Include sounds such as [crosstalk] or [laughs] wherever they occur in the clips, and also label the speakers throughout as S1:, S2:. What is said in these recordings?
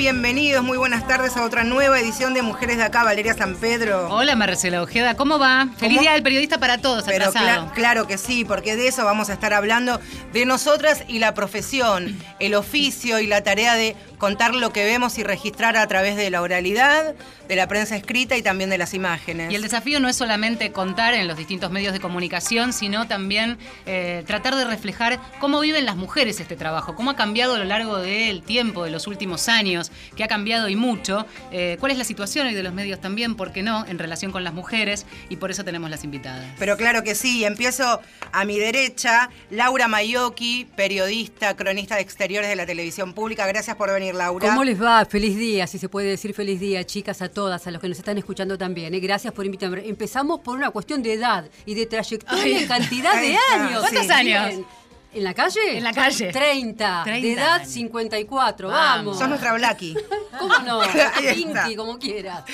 S1: Bienvenidos, muy buenas tardes a otra nueva edición de Mujeres de Acá, Valeria San Pedro.
S2: Hola Marcela Ojeda, ¿cómo va? Feliz Día del Periodista para todos,
S1: Pero claro que sí, porque de eso vamos a estar hablando, de nosotras y la profesión, el oficio y la tarea de contar lo que vemos y registrar a través de la oralidad, de la prensa escrita y también de las imágenes.
S2: Y el desafío no es solamente contar en los distintos medios de comunicación, sino también eh, tratar de reflejar cómo viven las mujeres este trabajo, cómo ha cambiado a lo largo del tiempo, de los últimos años, que ha cambiado y mucho, eh, cuál es la situación hoy de los medios también, por qué no, en relación con las mujeres, y por eso tenemos las invitadas.
S1: Pero claro que sí, empiezo a mi derecha, Laura Mayoki, periodista, cronista de exteriores de la televisión pública. Gracias por venir, Laura.
S3: ¿Cómo les va? Feliz día, si se puede decir feliz día, chicas, a todas, a los que nos están escuchando también. ¿eh? Gracias por invitarme. Empezamos por una cuestión de edad y de trayectoria y cantidad de años.
S2: ¿Cuántos años?
S3: ¿En la calle?
S2: En la calle.
S3: 30. de edad 54. Vamos.
S1: Sos nuestra Blacky. [laughs]
S3: ¿Cómo no? [laughs] Pinky, como quieras.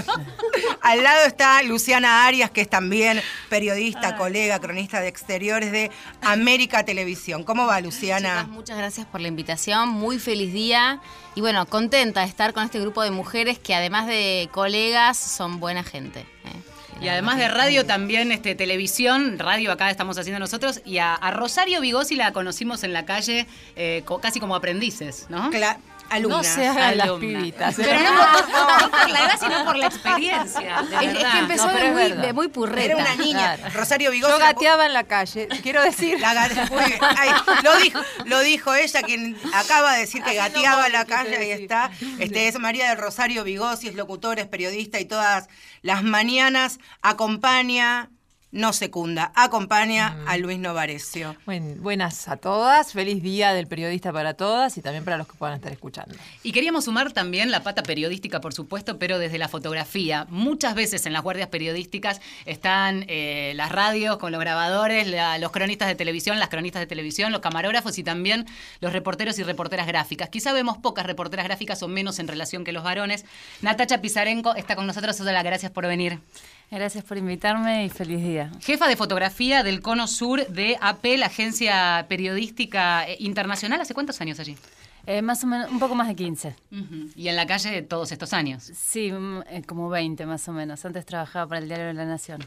S3: [laughs]
S1: Al lado está Luciana Arias, que es también periodista, colega, cronista de exteriores de América Televisión. ¿Cómo va, Luciana?
S4: muchas gracias por la invitación. Muy feliz día. Y bueno, contenta de estar con este grupo de mujeres que además de colegas son buena gente. ¿eh?
S2: Y además de radio, también este, televisión, radio acá estamos haciendo nosotros. Y a, Rosario Vigosi la conocimos en la calle eh, casi como aprendices, ¿no?
S1: Claro alumnas.
S3: No se hagan las pibitas.
S2: Pero no, por la edad, [laughs] sino por la experiencia.
S4: es, que empezó de, muy, muy, purreta.
S1: Era una niña. Rosario Vigosi.
S3: Yo gateaba en la calle, [laughs] quiero decir. [laughs]
S1: lo, dijo, lo dijo ella, quien acaba de decir que gateaba en la calle, ahí está. Este, es María del Rosario Vigosi, es locutora, es periodista y todas las mañanas acompaña no secunda, acompaña a Luis Novarecio.
S3: buenas a todas, feliz día del periodista para todas y también para los que puedan estar escuchando.
S2: Y queríamos sumar también la pata periodística, por supuesto, pero desde la fotografía. Muchas veces en las guardias periodísticas están eh, las radios con los grabadores, los cronistas de televisión, las cronistas de televisión, los camarógrafos y también los reporteros y reporteras gráficas. Quizá vemos pocas reporteras gráficas o menos en relación que los varones. Natacha Pizarenko está con nosotros. Hola, gracias por venir.
S5: Gracias por invitarme y feliz día.
S2: Jefa de fotografía del Cono Sur de AP, la agencia periodística eh, internacional. ¿Hace cuántos años allí?
S5: Eh, más o menos, un poco más de 15.
S2: ¿Y en la calle todos estos años?
S5: Sí, mm, eh, como 20 más o menos. Antes trabajaba para el Diario de la Nación.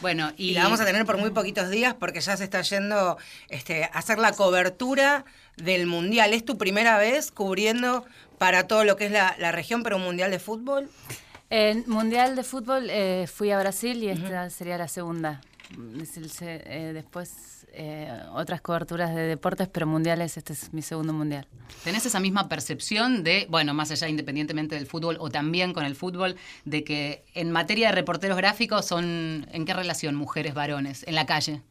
S1: Bueno, y, la vamos a tener por muy poquitos días porque ya se está yendo este, a hacer la cobertura del Mundial. ¿Es tu primera vez cubriendo para todo lo que es la, la región, pero un Mundial de fútbol?
S5: En Mundial de Fútbol eh, fui a Brasil y esta sería la segunda. Eh, después eh, otras coberturas de deportes, pero mundiales, este es mi segundo mundial.
S2: ¿Tenés esa misma percepción de, bueno, más allá independientemente del fútbol o también con el fútbol, de que en materia de reporteros gráficos son, ¿en qué relación mujeres, varones, en la calle?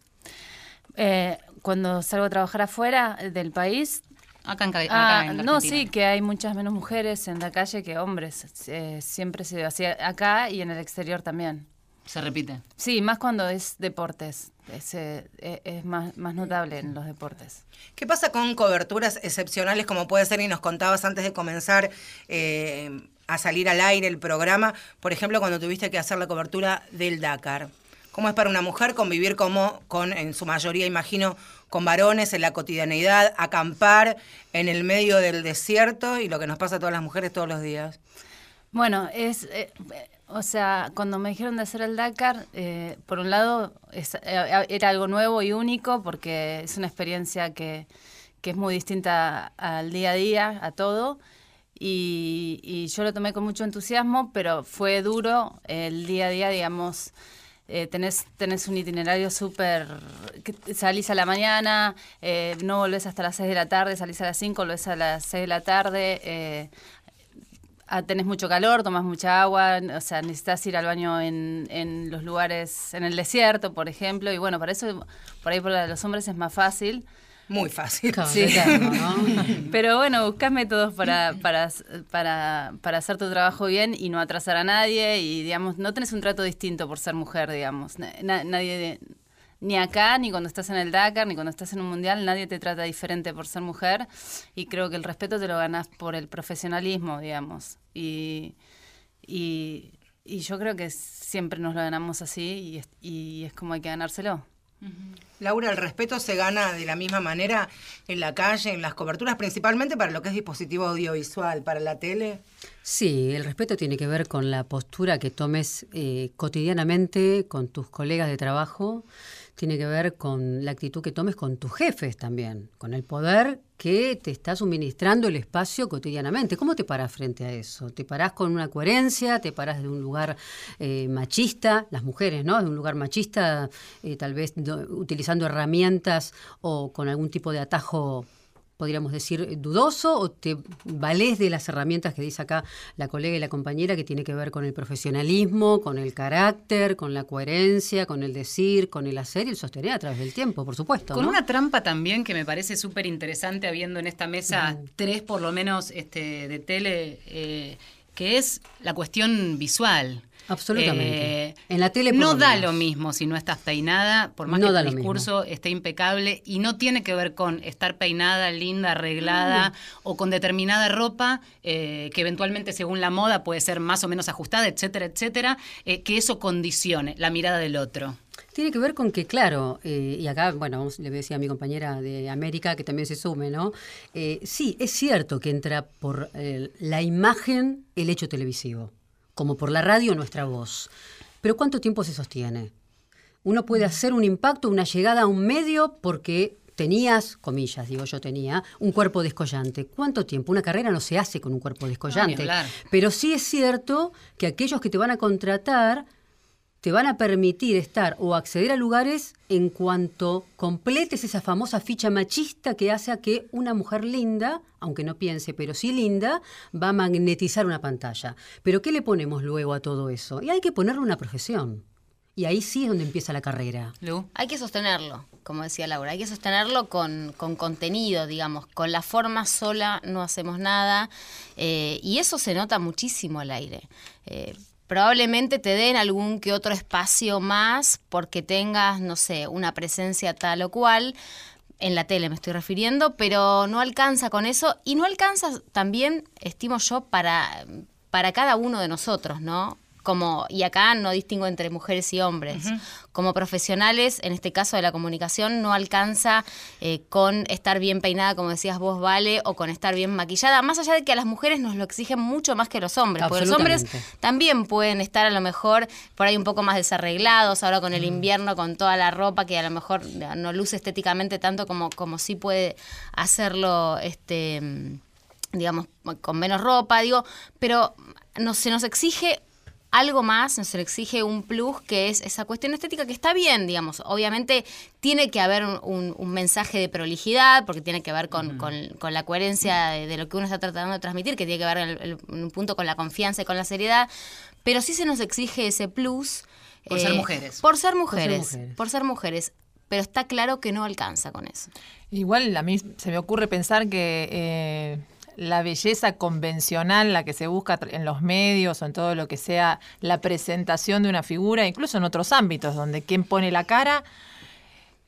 S5: cuando salgo a trabajar afuera del país,
S2: Acá en,
S5: ah, No, sí, que hay muchas menos mujeres en la calle que hombres. Eh, siempre se hacía acá y en el exterior también.
S2: ¿Se repite?
S5: Sí, más cuando es deportes. Es, eh, es más, más notable en los deportes.
S1: ¿Qué pasa con coberturas excepcionales como puede ser, y nos contabas antes de comenzar eh, a salir al aire el programa, por ejemplo, cuando tuviste que hacer la cobertura del Dakar? ¿Cómo es para una mujer convivir como con, en su mayoría, imagino, con varones en la cotidianeidad, acampar en el medio del desierto y lo que nos pasa a todas las mujeres todos los días.
S5: Bueno, es, eh, o sea, cuando me dijeron de hacer el Dakar, eh, por un lado eh, era algo nuevo y único porque es una experiencia que, que, es muy distinta al día a día, a todo. Y yo lo tomé con mucho entusiasmo, pero fue duro el día a día, digamos, eh, tenés, tenés un itinerario súper... Salís a la mañana, eh, no volvés hasta las 6 de la tarde, salís a las 5, volvés a las 6 de la tarde, eh, ah, tenés mucho calor, tomas mucha agua, o sea, necesitas ir al baño en, en los lugares, en el desierto, por ejemplo, y bueno, para eso, por ahí por los hombres es más fácil.
S1: Muy fácil.
S5: Sí. [laughs] Pero bueno, buscas métodos para, para, para, para, hacer tu trabajo bien y no atrasar a nadie y, digamos, no tenés un trato distinto por ser mujer, digamos. nadie, ni acá, ni cuando estás en el Dakar, ni cuando estás en un mundial, nadie te trata diferente por ser mujer y creo que el respeto te lo ganas por el profesionalismo, digamos. Y, y, y yo creo que siempre nos lo ganamos así y, y es como hay que ganárselo.
S1: Laura, ¿el respeto se gana de la misma manera en la calle, en las coberturas, principalmente para lo que es dispositivo audiovisual, para la tele?
S3: Sí, el respeto tiene que ver con la postura que tomes eh, cotidianamente con tus colegas de trabajo, tiene que ver con la actitud que tomes con tus jefes también, con el poder que te está suministrando el espacio cotidianamente. ¿Cómo te paras frente a eso? ¿Te parás con una coherencia? ¿Te parás de un lugar eh, machista? Las mujeres, ¿no? De un lugar machista, eh, tal vez utilizando herramientas o con algún tipo de atajo podríamos decir, dudoso o te valés de las herramientas que dice acá la colega y la compañera que tiene que ver con el profesionalismo, con el carácter, con la coherencia, con el decir, con el hacer y el sostener a través del tiempo, por supuesto.
S2: Con una trampa también que me parece súper interesante habiendo en esta mesa tres por lo menos este, de tele, eh, que es la cuestión visual.
S3: Absolutamente. Eh, en la tele
S2: no da lo mismo si no estás peinada, por más que el discurso esté impecable y no tiene que ver con estar peinada, linda, arreglada o con determinada ropa eh, que eventualmente según la moda puede ser más o menos ajustada, etcétera, etcétera, eh, que eso condicione la mirada del otro.
S3: Tiene que ver con que, claro, y acá, bueno, le decía a mi compañera de América que también se sume, ¿no? sí, es cierto que entra por la imagen el hecho televisivo como por la radio nuestra voz. Pero ¿cuánto tiempo se sostiene? Uno puede hacer un impacto, una llegada a un medio porque tenías, comillas, digo yo tenía, un cuerpo descollante. ¿Cuánto tiempo? Una carrera no se hace con un cuerpo descollante. Pero sí es cierto que aquellos que te van a contratar te van a permitir estar o acceder a lugares en cuanto completes esa famosa ficha machista que hace a que una mujer linda, aunque no piense, pero sí linda, va a magnetizar una pantalla. Pero ¿qué le ponemos luego a todo eso? Y hay que ponerle una profesión. Y ahí sí es donde empieza la carrera.
S4: Hay que sostenerlo, como decía Laura, hay que sostenerlo con, contenido, digamos. Con la forma sola no hacemos nada. Eh, y eso se nota muchísimo al aire. Eh, probablemente te den algún que otro espacio más porque tengas, no sé, una presencia tal o cual. En la tele me estoy refiriendo, pero no alcanza con eso y no alcanza también, estimo yo, para, para cada uno de nosotros, ¿no? Como, y acá no distingo entre mujeres y hombres, como profesionales, en este caso de la comunicación, no alcanza eh, con estar bien peinada, como decías vos, Vale, o con estar bien maquillada, más allá de que a las mujeres nos lo exigen mucho más que los hombres, porque los hombres también pueden estar a lo mejor por ahí un poco más desarreglados, ahora con el invierno, con toda la ropa que a lo mejor no luce estéticamente tanto como, como sí puede hacerlo este digamos, con menos ropa, digo, pero no, se nos exige algo más, nos exige un plus que es esa cuestión estética que está bien, digamos. Obviamente tiene que haber un, mensaje de prolijidad, porque tiene que ver con, la coherencia de, lo que uno está tratando de transmitir, que tiene que ver en, un punto con la confianza y con la seriedad, pero sí se nos exige ese plus.
S2: Por ser eh, mujeres.
S4: Por ser mujeres, por ser mujeres. Pero está claro que no alcanza con eso.
S6: Igual a mí se me ocurre pensar que... Eh, la belleza convencional, la que se busca en los medios o en todo lo que sea la presentación de una figura, incluso en otros ámbitos donde quien pone la cara,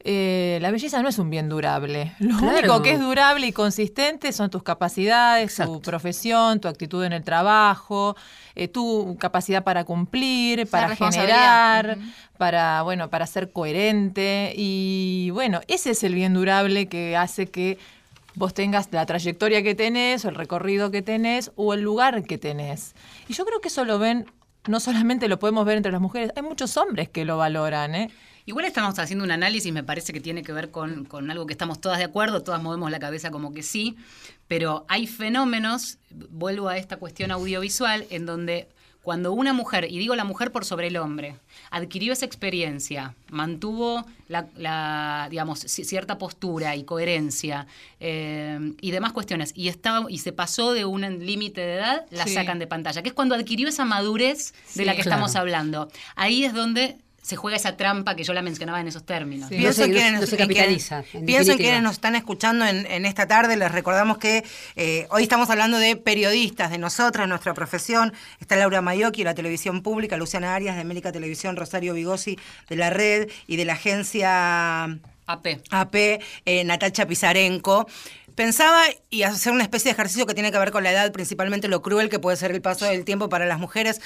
S6: eh, la belleza no es un bien durable. Lo único que es durable y consistente son tus capacidades, tu profesión, tu actitud en el trabajo, eh, tu capacidad para cumplir, para generar, para bueno, para ser coherente. Y bueno, ese es el bien durable que hace que vos tengas la trayectoria que tenés, o el recorrido que tenés, o el lugar que tenés. Y yo creo que eso lo ven, no solamente lo podemos ver entre las mujeres, hay muchos hombres que lo valoran, ¿eh?
S2: Igual estamos haciendo un análisis, me parece que tiene que ver con, con, algo que estamos todas de acuerdo, todas movemos la cabeza como que sí, pero hay fenómenos, vuelvo a esta cuestión audiovisual, en donde cuando una mujer, y digo la mujer por sobre el hombre, adquirió esa experiencia, mantuvo la, digamos, cierta postura y coherencia eh, y demás cuestiones, y, estaba, y se pasó de un límite de edad, la sacan de pantalla, que es cuando adquirió esa madurez de la que estamos hablando. Ahí es donde se juega esa trampa que yo la mencionaba en esos términos.
S1: Pienso, en quienes, capitaliza, pienso en quienes nos están escuchando en, esta tarde, les recordamos que eh, hoy estamos hablando de periodistas, de nosotras, nuestra profesión. Está Laura Mayocchi, de la televisión pública, Luciana Arias, de América Televisión, Rosario Vigosi, de la red y de la agencia
S2: AP,
S1: AP eh, Natacha Pizarenko pensaba y hacer una especie de ejercicio que tiene que ver con la edad, principalmente lo cruel que puede ser el paso del tiempo para las mujeres,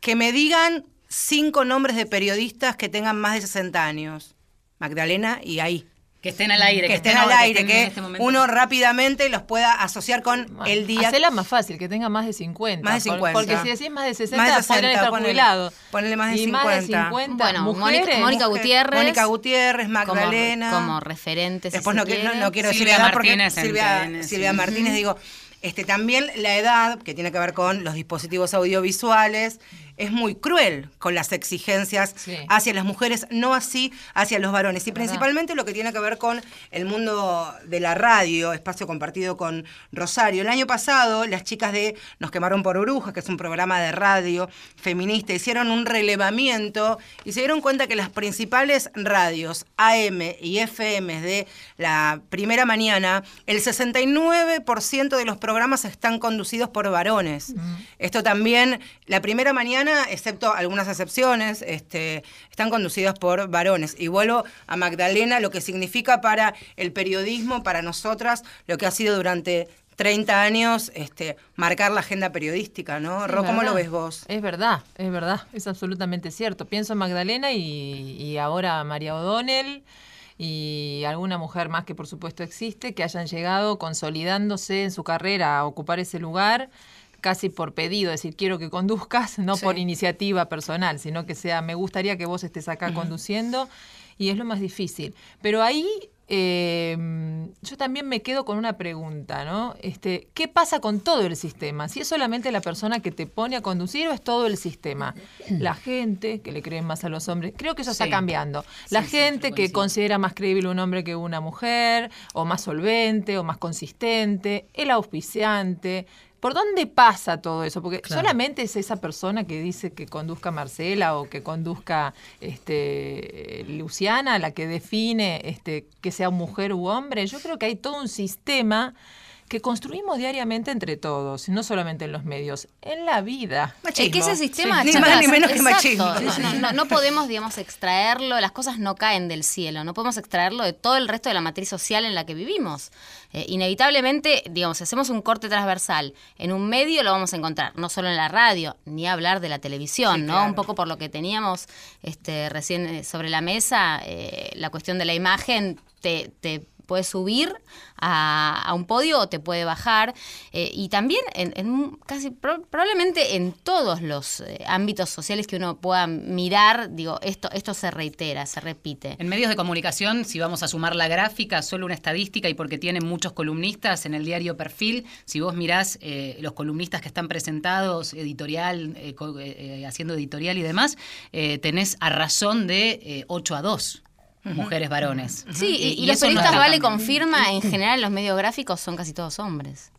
S1: que me digan cinco nombres de periodistas que tengan más de 60 años. Magdalena y ahí.
S2: Que estén al aire.
S1: Que, estén al
S2: ahora,
S1: aire, que,
S2: este
S1: uno rápidamente los pueda asociar con el día.
S6: Hacela más fácil, que tenga más de 50.
S1: Más de
S6: por-
S1: 50.
S6: Porque si decís más de 60,
S1: Más de
S6: podrían
S1: 60,
S6: estar
S1: ponele-
S6: jubilados.
S1: ponele más de
S6: y
S1: 50.
S6: más de 50
S4: Bueno,
S6: mujeres.
S4: Mónica- Gutiérrez.
S1: Mónica Gutiérrez, Magdalena.
S4: Como, referentes.
S1: Después no, quiero- no,
S4: quiere.
S1: no quiero decir porque
S2: Martínez en
S1: Silvia,
S2: sí.
S1: Silvia Martínez, digo, este, también la edad, que tiene que ver con los dispositivos audiovisuales, es muy cruel con las exigencias
S6: Sí.
S1: hacia las mujeres, no así hacia los varones. Y
S6: verdad.
S1: principalmente lo que tiene que ver con el mundo de la radio, espacio compartido con Rosario. El año pasado, las chicas de Nos quemaron por Brujas, que es un programa de radio feminista, hicieron un relevamiento y se dieron cuenta que las principales radios AM y FM de la primera mañana, el 69% de los programas están conducidos por varones. Esto también, la primera mañana, excepto algunas excepciones, este, están conducidos por varones. Y vuelvo a Magdalena, lo que significa para el periodismo, para nosotras, lo que ha sido durante 30 años este, marcar la agenda periodística, ¿no? Ro, ¿cómo lo ves vos?
S6: Es verdad, es verdad, es absolutamente cierto. Pienso en Magdalena y, y ahora María O'Donnell y alguna mujer más que por supuesto existe, que hayan llegado consolidándose en su carrera a ocupar ese lugar casi por pedido, es decir, quiero que conduzcas, no
S1: Sí.
S6: por iniciativa personal, sino que sea, me gustaría que vos estés acá conduciendo, y es lo más difícil. Pero ahí eh, yo también me quedo con una pregunta, ¿no? Este, ¿Qué pasa con todo el sistema? Si es solamente la persona que te pone a conducir o es todo el sistema. La gente, que le creen más a los hombres, creo que eso está cambiando. La
S2: Sí,
S6: gente que considera más creíble un hombre que una mujer, o más solvente, o más consistente, el auspiciante. ¿Por dónde pasa todo eso? Porque
S3: Claro.
S6: solamente es esa persona que dice que conduzca Marcela o que conduzca este, Luciana la que define este, que sea mujer u hombre. Yo creo que hay todo un sistema que construimos diariamente entre todos, no solamente en los medios, en la vida.
S4: Es que ese sistema,
S1: Ni
S4: chicas,
S1: más ni menos que
S4: exacto,
S1: machismo.
S4: No, no- no podemos, digamos, extraerlo, las cosas no caen del cielo, no podemos extraerlo de todo el resto de la matriz social en la que vivimos. Eh, inevitablemente, digamos, si hacemos un corte transversal en un medio lo vamos a encontrar, no solo en la radio, ni hablar de la televisión,
S1: Sí,
S4: ¿no?
S1: claro.
S4: Un poco por lo que teníamos este, recién eh, sobre la mesa, eh, la cuestión de la imagen te, te puede subir a, un podio o te puede bajar. eh, y también en, en casi pro- probablemente en todos los eh, ámbitos sociales que uno pueda mirar, digo, esto, esto se reitera, se repite.
S2: En medios de comunicación, si vamos a sumar la gráfica, solo una estadística y porque tienen muchos columnistas en el diario Perfil, si vos mirás eh, los columnistas que están presentados, editorial, eh, haciendo editorial y demás, tenés a razón de eh, 8 a 2 mujeres varones.
S4: Sí, y,
S2: Eh,
S4: y los
S2: no
S4: periodistas
S2: está
S4: Vale confirma, en general los medios gráficos son casi todos hombres.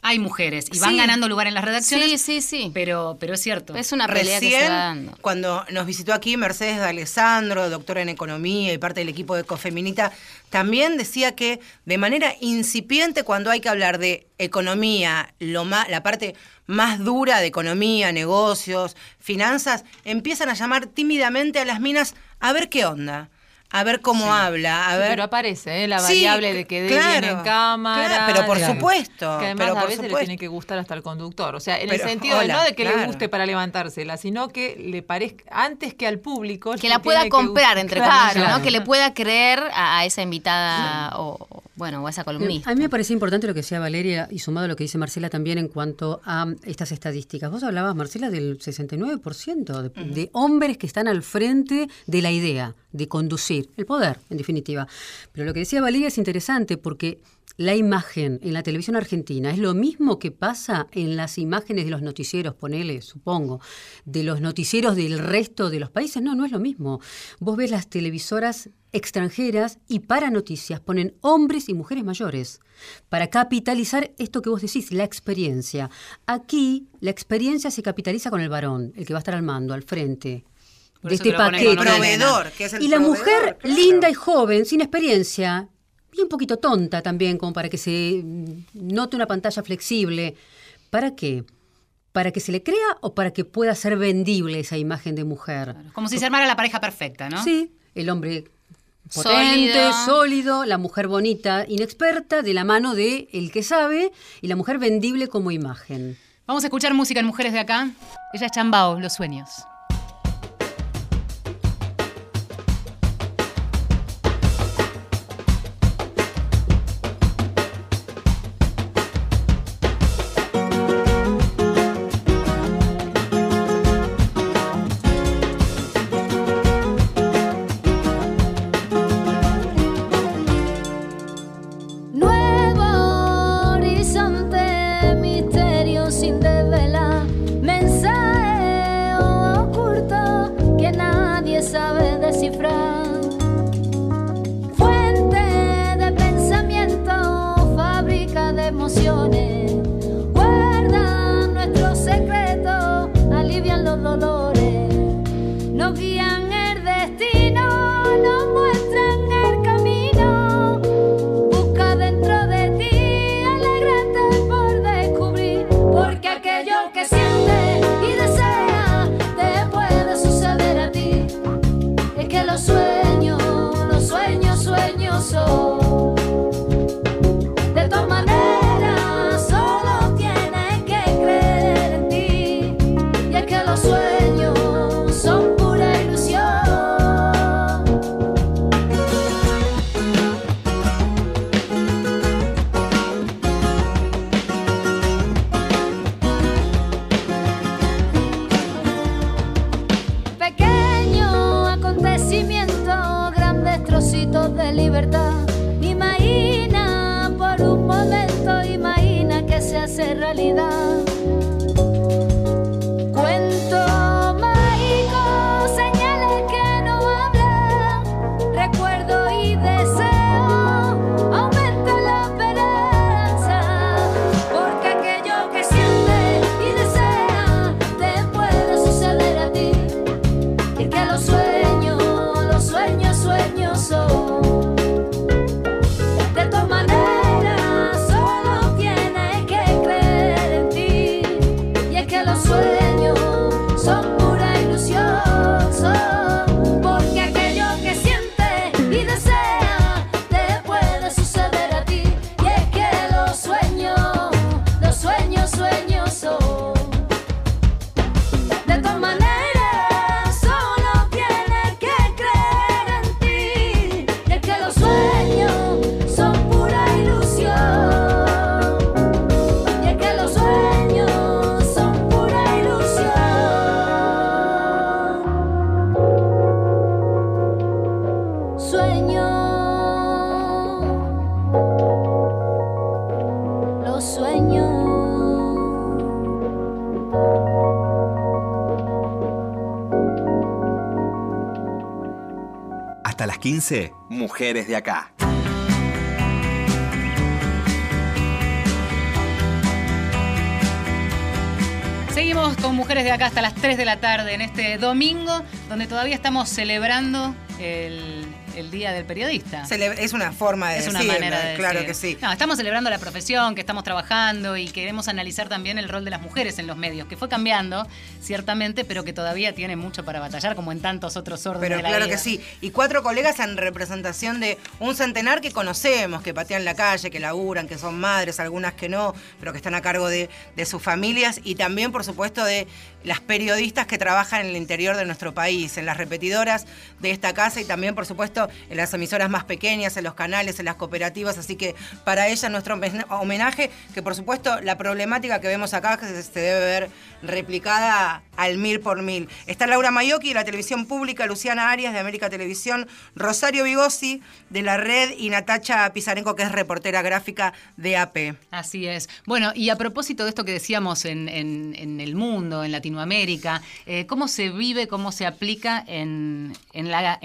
S2: Hay mujeres y van
S4: Sí.
S2: ganando lugar en las redacciones,
S4: Sí, sí, sí.
S2: pero, pero es cierto.
S4: Es una pelea que se
S1: Recién,
S4: va dando.
S1: cuando nos visitó aquí Mercedes de Alessandro, doctora en economía y parte del equipo de Ecofeminita, también decía que de manera incipiente cuando hay que hablar de economía, lo ma- la parte más dura de economía, negocios, finanzas, empiezan a llamar tímidamente a las minas a ver qué onda, a ver cómo habla, a
S6: Sí,
S1: ver...
S6: pero aparece ¿eh? la
S1: Sí,
S6: variable de que dé
S1: claro,
S6: bien en cámara.
S1: claro, pero por supuesto,
S6: Que además
S1: pero
S6: a veces le tiene que gustar hasta el conductor. O sea, en
S1: Pero,
S6: el sentido de
S1: hola,
S6: no de que le guste para levantársela, sino que le parezca, antes que al público.
S4: Que la pueda comprar, entre
S6: Claro.
S4: comillas, ¿no? Que le pueda creer a, a esa invitada o, o, bueno, o a esa columnista.
S3: A mí me parece importante lo que decía Valeria y sumado a lo que dice Marcela también en cuanto a estas estadísticas. Vos hablabas, Marcela, del 69% de, de hombres que están al frente de la idea de conducir, el poder, en definitiva. Pero lo que decía Valeria es interesante porque la imagen en la televisión argentina es lo mismo que pasa en las imágenes de los noticieros, ponele, supongo, de los noticieros del resto de los países. No, no es lo mismo. Vos ves las televisoras extranjeras y para noticias ponen hombres y mujeres mayores para capitalizar esto que vos decís, la experiencia. Aquí la experiencia se capitaliza con el varón, el que va a estar al mando, al frente
S2: Por
S3: de este paquete.
S1: proveedor, que es el
S3: y la
S1: proveedor,
S3: mujer
S1: claro.
S3: linda y joven, sin experiencia, y un poquito tonta también, como para que se note una pantalla flexible. ¿Para qué? ¿Para que se le crea o para que pueda ser vendible esa imagen de mujer?
S2: Como si se armara la pareja perfecta, ¿no?
S3: Sí, el hombre potente,
S4: Sólido.
S3: sólido, la mujer bonita, inexperta, de la mano de el que sabe, y la mujer vendible como imagen.
S2: Vamos a escuchar música en Mujeres de Acá. Ella es Chambao, Los Sueños.
S7: 15, Mujeres de Acá.
S2: Seguimos con Mujeres de Acá hasta las 3 de la tarde en este domingo, donde todavía estamos celebrando el, el Día del Periodista.
S1: Es una forma de
S2: Es una
S1: decirlo,
S2: manera de
S1: Claro
S2: decir.
S1: que sí.
S2: No, estamos celebrando la profesión, que estamos trabajando y queremos analizar también el rol de las mujeres en los medios, que fue cambiando, ciertamente, pero que todavía tiene mucho para batallar, como en tantos otros órdenes
S1: Pero
S2: de la
S1: claro
S2: vida.
S1: que sí. Y cuatro colegas en representación de un centenar que conocemos, que patean la calle, que laburan, que son madres, algunas que no, pero que están a cargo de, de sus familias. Y también, por supuesto, de las periodistas que trabajan en el interior de nuestro país, en las repetidoras de esta casa y también, por supuesto, en las emisoras más pequeñas, en los canales, en las cooperativas. Así que para ellas nuestro homen- homenaje, que por supuesto la problemática que vemos acá se debe ver replicada al mil por mil. Está Laura Mayoki de la televisión pública, Luciana Arias de América Televisión, Rosario Vigosi de la red y Natacha Pizarenko, que es reportera gráfica de AP.
S2: Así es. Bueno, y a propósito de esto que decíamos en, el mundo, en Latinoamérica, eh, ¿cómo se vive, cómo se aplica en, la,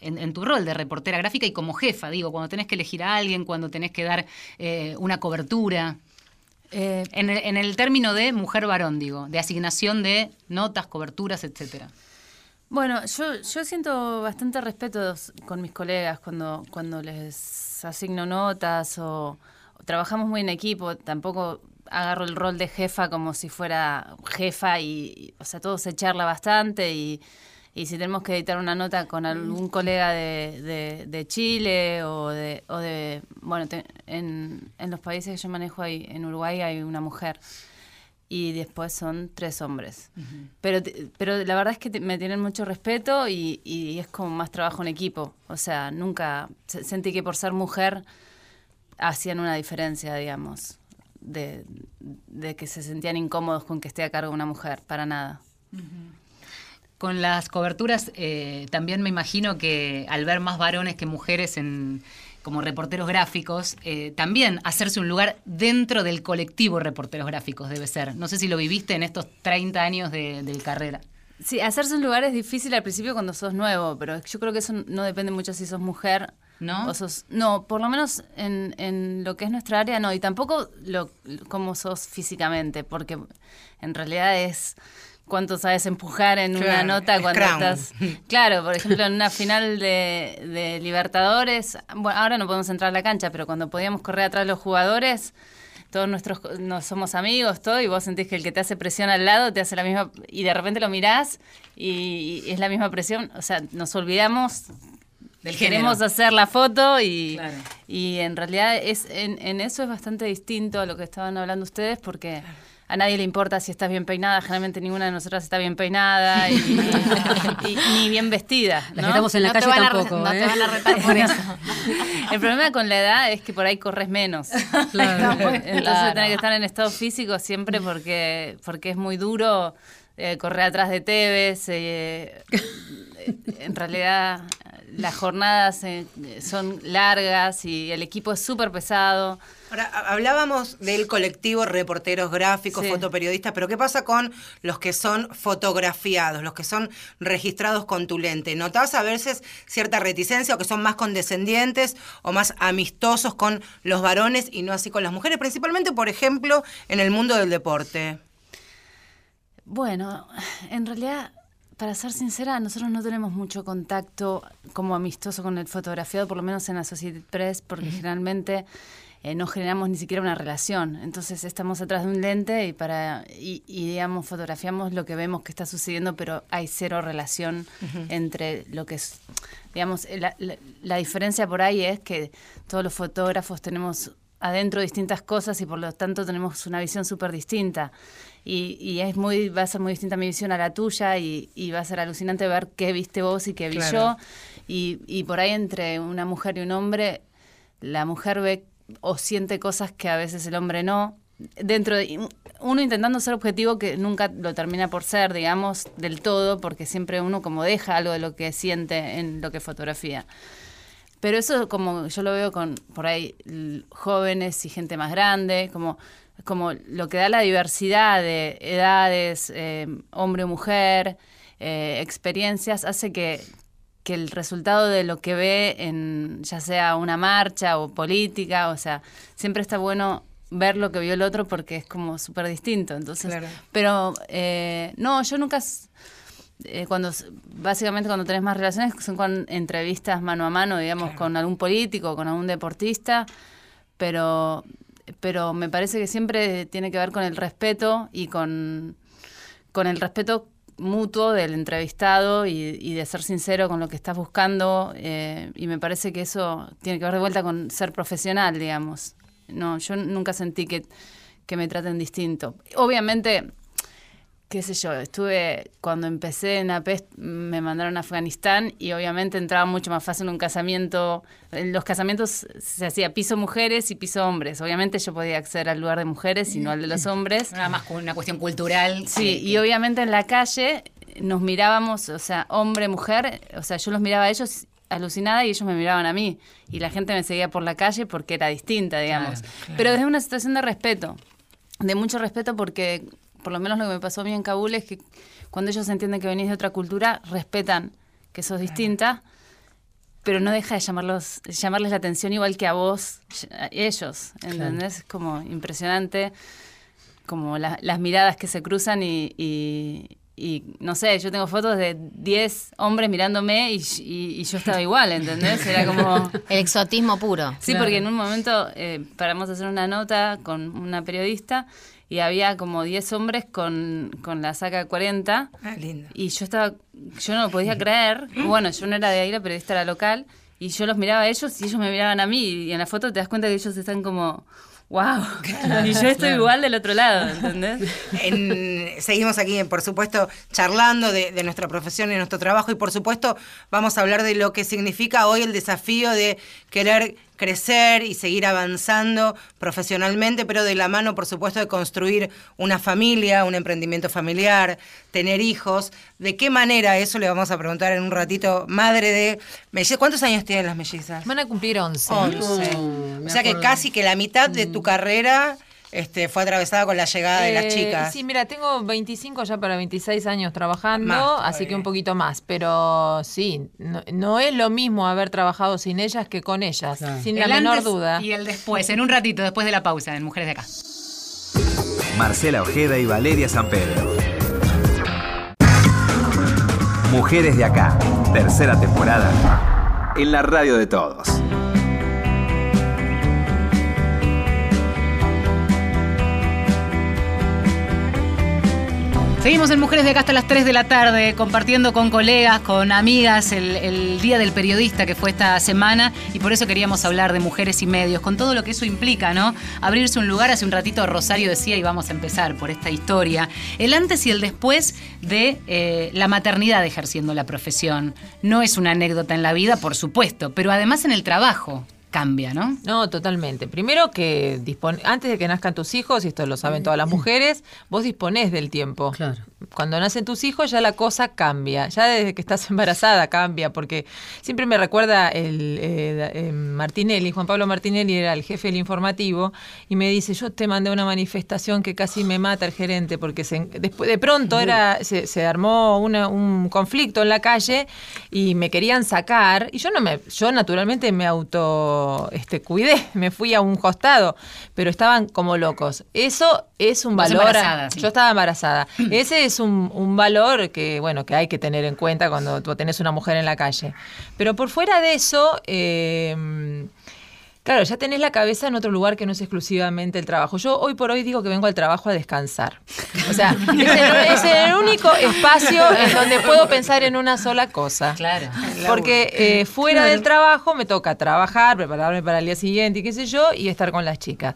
S2: en, en tu rol de reportera gráfica y como jefa? Digo, cuando tenés que elegir a alguien, cuando tenés que dar eh, una cobertura.
S5: Eh,
S2: En el, en el término de mujer-varón, digo, de asignación de notas, coberturas, etcétera.
S5: Bueno, yo, yo siento bastante respeto con mis colegas cuando, cuando les asigno notas o, o trabajamos muy en equipo. Tampoco agarro el rol de jefa como si fuera jefa y, y, o sea, todo se charla bastante y, y si tenemos que editar una nota con algún colega de, de- de Chile o de, o de bueno, te- en, en los países que yo manejo, hay, en Uruguay hay una mujer y después son tres hombres. pero, te- pero la verdad es que te- me tienen mucho respeto y, y es como más trabajo en equipo. O sea, nunca se- sentí que por ser mujer hacían una diferencia, digamos, de, de que se sentían incómodos con que esté a cargo una mujer, para nada.
S2: Con las coberturas, eh, también me imagino que al ver más varones que mujeres en, como reporteros gráficos, eh, también hacerse un lugar dentro del colectivo reporteros gráficos debe ser. No sé si lo viviste en estos 30 años de, de carrera.
S5: Sí, hacerse un lugar es difícil al principio cuando sos nuevo, pero yo creo que eso no depende mucho si sos mujer.
S2: ¿No?
S5: O sos, no, por lo menos en, en lo que es nuestra área, no. Y tampoco lo, cómo sos físicamente, porque en realidad es cuánto sabes empujar en una nota cuando estás... [laughs] Claro, por ejemplo, en una final de, de Libertadores, bueno, ahora no podemos entrar a la cancha, pero cuando podíamos correr atrás los jugadores, todos nuestros no somos amigos, todo, y vos sentís que el que te hace presión al lado te hace la misma, y de repente lo mirás y, y es la misma presión, o sea, nos olvidamos,
S2: Del
S5: queremos
S2: género.
S5: hacer la foto y,
S2: Claro.
S5: y en realidad es en, en eso es bastante distinto a lo que estaban hablando ustedes porque... A nadie le importa si estás bien peinada, generalmente ninguna de nosotras está bien peinada y, y- ni bien vestida.
S3: Las
S5: ¿no?
S3: que estamos en la
S4: No
S3: calle
S4: a
S3: tampoco.
S4: no
S3: ¿eh?
S4: te van a retar por [laughs] eso.
S5: El problema con la edad es que por ahí corres menos.
S3: Claro.
S5: Entonces
S6: Claro.
S5: tenés que estar en estado físico siempre porque, porque es muy duro eh, correr atrás de Tevez. eh, en realidad las jornadas eh, son largas y el equipo es súper pesado.
S1: Ahora, ha- hablábamos del colectivo reporteros gráficos,
S5: Sí.
S1: fotoperiodistas, pero ¿qué pasa con los que son fotografiados, los que son registrados con tu lente? ¿Notás a veces cierta reticencia o que son más condescendientes o más amistosos con los varones y no así con las mujeres? Principalmente, por ejemplo, en el mundo del deporte.
S5: Bueno, en realidad, para ser sincera, nosotros no tenemos mucho contacto como amistoso con el fotografiado, por lo menos en Associated Press, porque generalmente eh, no generamos ni siquiera una relación. Entonces estamos atrás de un lente y para y, y, digamos fotografiamos lo que vemos que está sucediendo, pero hay cero relación entre lo que es, digamos, la, la- la diferencia por ahí es que todos los fotógrafos tenemos adentro distintas cosas y por lo tanto tenemos una visión súper distinta. Y, y es muy, va a ser muy distinta mi visión a la tuya y, y va a ser alucinante ver qué viste vos y qué vi
S1: Claro.
S5: yo. Y, y por ahí entre una mujer y un hombre, la mujer ve o siente cosas que a veces el hombre no. Dentro de uno intentando ser objetivo que nunca lo termina por ser, digamos, del todo, porque siempre uno como deja algo de lo que siente en lo que fotografía. Pero eso como yo lo veo con por ahí jóvenes y gente más grande, como, como lo que da la diversidad de edades, eh, hombre o mujer, eh, experiencias, hace que, que el resultado de lo que ve en ya sea una marcha o política, o sea, siempre está bueno ver lo que vio el otro porque es como súper distinto. Entonces,
S1: Claro.
S5: pero eh, no, yo nunca eh, cuando básicamente cuando tenés más relaciones son con entrevistas mano a mano, digamos, con algún político, con algún deportista, pero pero me parece que siempre tiene que ver con el respeto y con, con el respeto mutuo del entrevistado y, de ser sincero con lo que estás buscando eh, y me parece que eso tiene que ver de vuelta con ser profesional, digamos. No, yo nunca sentí que, que me traten distinto. Obviamente qué sé yo, estuve, cuando empecé en APES me mandaron a Afganistán y obviamente entraba mucho más fácil en un casamiento. En los casamientos se hacía piso mujeres y piso hombres. Obviamente yo podía acceder al lugar de mujeres y no al de los hombres.
S2: Nada más una cuestión cultural.
S5: Sí, y obviamente en la calle nos mirábamos, o sea, hombre, mujer, o sea, yo los miraba a ellos alucinada y ellos me miraban a mí. Y la gente me seguía por la calle porque era distinta, digamos. Pero desde una situación de respeto, de mucho respeto porque por lo menos lo que me pasó a mí en Kabul es que cuando ellos entienden que venís de otra cultura, respetan que sos distinta, pero no deja de llamarlos, llamarles la atención igual que a vos, a ellos, ¿entendés? Es como impresionante como la- las miradas que se cruzan y, y- y, no sé, yo tengo fotos de 10 hombres mirándome y, y- y yo estaba igual, ¿entendés? Era como... [laughs]
S4: El exotismo puro.
S5: Sí, porque en un momento eh, paramos a hacer una nota con una periodista y había como 10 hombres con, con la saca 40
S1: Ah, lindo.
S5: y yo estaba, yo no lo podía creer. Bueno, yo no era de ahí, la periodista era local y yo los miraba a ellos y ellos me miraban a mí y en la foto te das cuenta que ellos están como, wow. Y yo estoy igual del otro lado, ¿entendés?
S1: En- seguimos aquí, por supuesto, charlando de, de nuestra profesión y nuestro trabajo y por supuesto vamos a hablar de lo que significa hoy el desafío de querer crecer y seguir avanzando profesionalmente, pero de la mano, por supuesto, de construir una familia, un emprendimiento familiar, tener hijos. ¿De qué manera? Eso le vamos a preguntar en un ratito. Madre de mellizas. ¿Cuántos años tienen las mellizas?
S6: Van a cumplir 11.
S1: 11.
S3: Oh, me
S1: o sea que casi que la mitad de tu carrera este, fue atravesada con la llegada de las
S6: Eh,
S1: chicas.
S6: Sí, mira, tengo 25 ya para 26 años trabajando,
S1: Más
S6: así que un poquito más. Pero sí, no, no es lo mismo haber trabajado sin ellas que con ellas,
S3: Claro.
S6: sin la menor duda.
S2: Y el después, en un ratito, después de la pausa, en Mujeres de Acá.
S7: Marcela Ojeda y Valeria San Pedro. Mujeres de acá, tercera temporada. En la radio de todos.
S2: Seguimos en Mujeres de Acá hasta las 3 de la tarde, compartiendo con colegas, con amigas, el, Día del Periodista que fue esta semana y por eso queríamos hablar de mujeres y medios, con todo lo que eso implica, ¿no? Abrirse un lugar, hace un ratito Rosario decía, y vamos a empezar por esta historia, el antes y el después de eh, la maternidad ejerciendo la profesión. No es una anécdota en la vida, por supuesto, pero además en el trabajo cambia, ¿no?
S6: No, totalmente. Primero que antes de que nazcan tus hijos, y esto lo saben todas las mujeres, vos disponés del tiempo.
S3: Claro.
S6: Cuando nacen tus hijos ya la cosa cambia, ya desde que estás [laughs] embarazada cambia, porque siempre me recuerda el eh, eh, Martinelli, Juan Pablo Martinelli era el jefe del informativo, y me dice, yo te mandé una manifestación que casi me mata el gerente, porque se, después de pronto era, se, se armó una- un conflicto en la calle y me querían sacar, y yo no me, yo naturalmente me auto este, cuidé, [laughs] me fui a un costado, pero estaban como locos. Eso es un valor.
S2: sí.
S6: Yo estaba embarazada. [clears throat] Ese es un, un valor que, bueno, que hay que tener en cuenta cuando tú tenés una mujer en la calle. Pero por fuera de eso, eh, claro, ya tenés la cabeza en otro lugar que no es exclusivamente el trabajo. Yo hoy por hoy digo que vengo al trabajo a descansar. O sea, [laughs] es el, es el único espacio en donde puedo pensar en una sola cosa.
S2: Claro.
S6: Porque eh, fuera del trabajo me toca trabajar, prepararme para el día siguiente y qué sé yo, y estar con las chicas.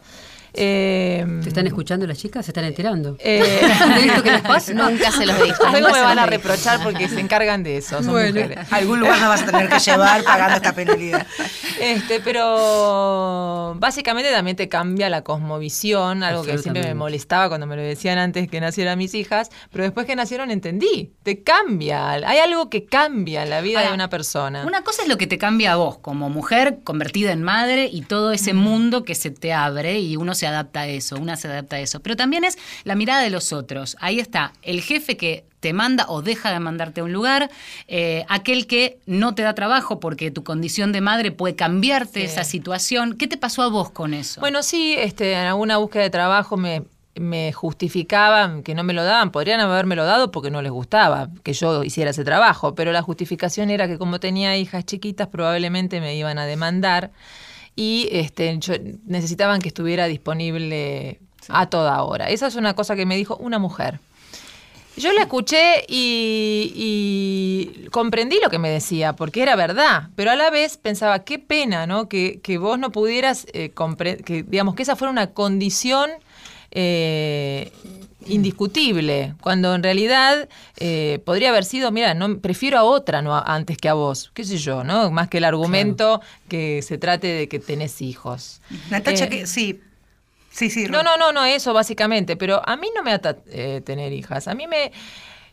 S6: Eh,
S3: ¿Te están escuchando las chicas? ¿Se están enterando? [laughs]
S6: eh, [laughs]
S3: ¿De esto que les pasa? [laughs]
S4: Nunca se los dijo.
S6: Luego me van a reprochar porque se encargan de eso, son
S3: Bueno.
S6: mujeres.
S1: A algún lugar nos vas a tener que llevar pagando esta penalidad.
S6: Este, pero básicamente también te cambia la cosmovisión, algo que siempre me molestaba cuando me lo decían antes que nacieran mis hijas, pero después que nacieron entendí, te cambia, hay algo que cambia en la vida
S2: Ahora,
S6: de una persona.
S2: Una cosa es lo que te cambia a vos como mujer convertida en madre y todo ese mundo que se te abre y uno se adapta a eso, una se adapta a eso. Pero también es la mirada de los otros. Ahí está el jefe que te manda o deja de mandarte a un lugar, eh, aquel que no te da trabajo porque tu condición de madre puede cambiarte esa situación. ¿Qué te pasó a vos con eso?
S6: Bueno, sí, este, en alguna búsqueda de trabajo me, me justificaban que no me lo daban. Podrían haberme lo dado porque no les gustaba que yo hiciera ese trabajo, pero la justificación era que como tenía hijas chiquitas probablemente me iban a demandar y este, yo- necesitaban que estuviera disponible a toda hora. Esa es una cosa que me dijo una mujer. Yo la escuché y, y comprendí lo que me decía, porque era verdad, pero a la vez pensaba, qué pena, ¿no? Que, que vos no pudieras, eh, que digamos, que esa fuera una condición eh, indiscutible, cuando en realidad eh, podría haber sido, mira, no prefiero a otra no antes que a vos, qué sé yo, ¿no? Más que el argumento que se trate de que tenés hijos.
S1: Natacha,
S6: Eh,
S1: que sí. Sí, sí.
S6: no, no, no, no, eso básicamente, pero a mí no me ata eh, tener hijas. A mí me...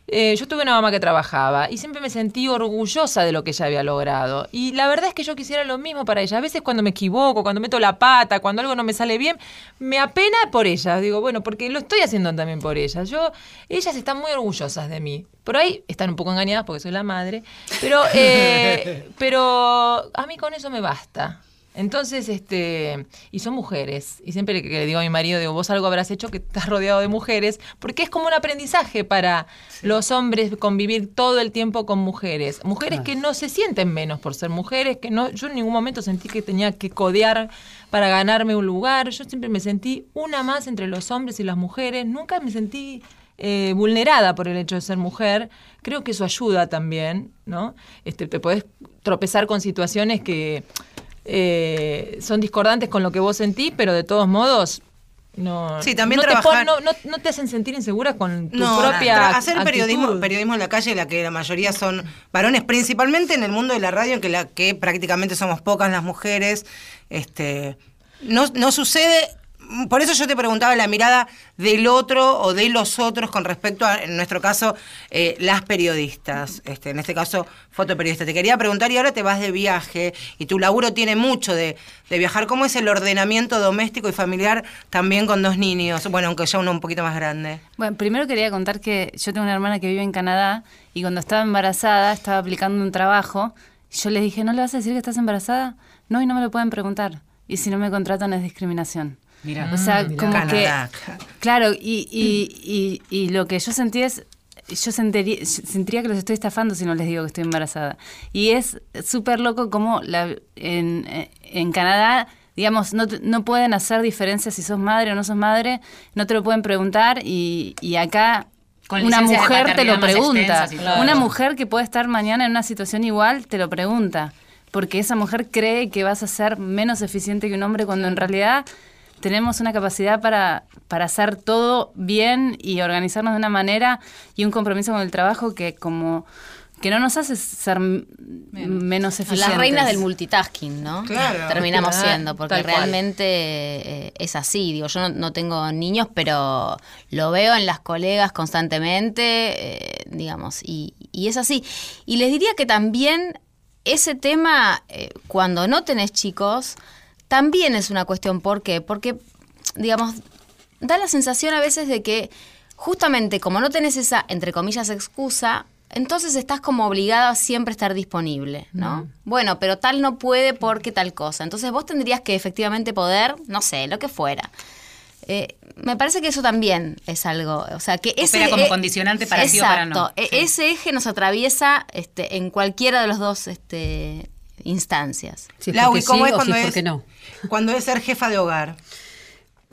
S6: eh, yo tuve una mamá que trabajaba y siempre me sentí orgullosa de lo que ella había logrado. Y la verdad es que yo quisiera lo mismo para ella. A veces cuando me equivoco, cuando meto la pata, cuando algo no me sale bien, me apena por ella. Digo, bueno, porque lo estoy haciendo también por ellas. Yo, ellas están muy orgullosas de mí. Por ahí están un poco engañadas porque soy la madre. Pero, eh, [laughs] pero a mí con eso me basta. Entonces, este, y son mujeres. Y siempre que le digo a mi marido, digo, vos algo habrás hecho que estás rodeado de mujeres, porque es como un aprendizaje para los hombres convivir todo el tiempo con mujeres. Mujeres que no se sienten menos por ser mujeres, que no, yo en ningún momento sentí que tenía que codear para ganarme un lugar. Yo siempre me sentí una más entre los hombres y las mujeres. Nunca me sentí eh, vulnerada por el hecho de ser mujer. Creo que eso ayuda también, ¿no? Este, te podés tropezar con situaciones que eh, son discordantes con lo que vos sentís, pero de todos modos no,
S1: Sí, también
S6: no, te
S1: trabajar-
S6: pon- no, no- no te hacen sentir insegura con tu propia
S1: hacer
S6: actitud.
S1: periodismo, periodismo en la calle, en la que la mayoría son varones, principalmente en el mundo de la radio, en que, la, que prácticamente somos pocas las mujeres, este, no, no sucede por eso yo te preguntaba la mirada del otro o de los otros con respecto a, en nuestro caso, eh, las periodistas, este, en este caso, fotoperiodistas. Te quería preguntar, y ahora te vas de viaje, y tu laburo tiene mucho de, de viajar, ¿cómo es el ordenamiento doméstico y familiar también con dos niños? Bueno, aunque ya uno un poquito más grande.
S5: Bueno, primero quería contar que yo tengo una hermana que vive en Canadá y cuando estaba embarazada estaba aplicando un trabajo. Yo les dije, ¿no le vas a decir que estás embarazada? No, y no me lo pueden preguntar. Y si no me contratan es discriminación.
S2: Mira.
S5: O sea,
S3: mirá.
S5: como
S1: Canadá.
S5: que... Claro, y, y, y, y lo que yo sentí es... Yo sentiría, sentiría que los estoy estafando si no les digo que estoy embarazada. Y es súper loco como la, en, en Canadá, digamos, no, te- no pueden hacer diferencias si sos madre o no sos madre, no te lo pueden preguntar y, y acá
S2: Con
S5: una mujer te lo pregunta. Una mujer que puede estar mañana en una situación igual te lo pregunta. Porque esa mujer cree que vas a ser menos eficiente que un hombre cuando en realidad tenemos una capacidad para, para hacer todo bien y organizarnos de una manera y un compromiso con el trabajo que como que no nos hace ser m- menos eficientes.
S4: Las reinas del multitasking, ¿no?
S1: Claro.
S4: Terminamos
S6: Claro,
S4: siendo, porque realmente eh, es así. Digo, yo no, no tengo niños, pero lo veo en las colegas constantemente, eh, digamos, y, y es así. Y les diría que también ese tema, eh, cuando no tenés chicos, también es una cuestión. ¿Por qué? Porque, digamos, da la sensación a veces de que justamente como no tenés esa, entre comillas, excusa, entonces estás como obligado a siempre estar disponible, ¿no? Bueno, pero tal no puede porque tal cosa. Entonces vos tendrías que efectivamente poder, no sé, lo que fuera. Eh, me parece que eso también es algo, o sea, que ese
S2: Opera como
S4: eh,
S2: condicionante para sí o para no.
S4: Exacto. E-. Ese eje nos atraviesa este, en cualquiera de los dos este, instancias.
S3: Si es
S1: Lau,
S3: porque
S1: ¿y cómo
S3: sí
S1: es cuando
S3: es no.
S1: cuando es ser jefa de hogar?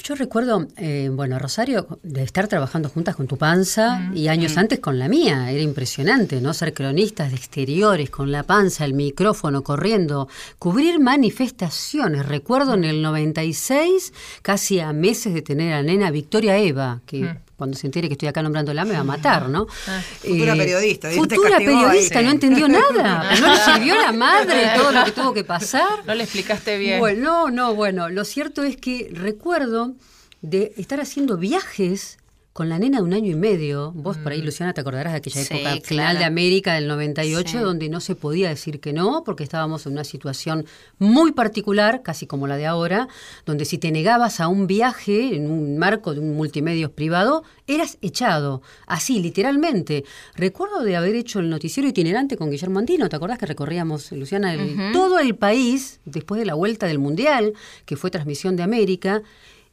S3: Yo recuerdo, eh, bueno, Rosario, de estar trabajando juntas con tu panza y años antes con la mía. Era impresionante, ¿no? Ser cronistas de exteriores, con la panza, el micrófono, corriendo, cubrir manifestaciones. Recuerdo en el 96, casi a meses de tener a nena Victoria Eva, que cuando se entere que estoy acá nombrándola me va a matar, ¿no?
S1: Futura periodista,
S3: Futura
S1: ahí.
S3: periodista,
S1: Sí.
S3: no entendió [laughs] nada. no le sirvió la madre todo lo que tuvo que pasar.
S6: No le explicaste bien.
S3: Bueno, no, no, bueno, lo cierto es que recuerdo de estar haciendo viajes con la nena de un año y medio. Vos por ahí, Luciana, te acordarás de aquella
S4: Sí,
S3: época
S4: claro.
S3: final de América del 98,
S4: Sí.
S3: donde no se podía decir que no, porque estábamos en una situación muy particular, casi como la de ahora, donde si te negabas a un viaje en un marco de un multimedios privado, eras echado, así, literalmente. Recuerdo de haber hecho el noticiero itinerante con Guillermo Andino, ¿te acordás que recorríamos, Luciana, el- todo el país después de la vuelta del Mundial, que fue transmisión de América?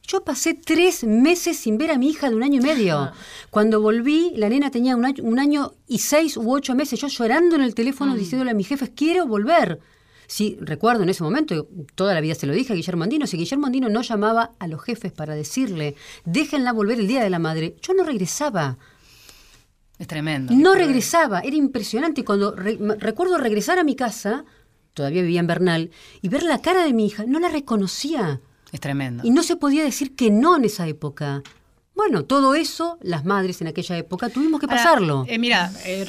S3: Yo pasé tres meses sin ver a mi hija de un año y medio. Cuando volví, la nena tenía un año, un año y seis u ocho meses, yo llorando en el teléfono diciéndole a mis jefes, quiero volver. Sí, recuerdo en ese momento, toda la vida se lo dije a Guillermo Andino, si Guillermo Andino no llamaba a los jefes para decirle, déjenla volver el Día de la Madre, yo no regresaba.
S2: Es tremendo.
S3: No regresaba, era impresionante. Y cuando re- recuerdo regresar a mi casa, todavía vivía en Bernal, y ver la cara de mi hija, no la reconocía.
S2: Es tremendo.
S3: Y no se podía decir que no en esa época. Bueno, todo eso, las madres en aquella época, tuvimos que
S2: Ahora,
S3: pasarlo.
S2: eh, mira, eh,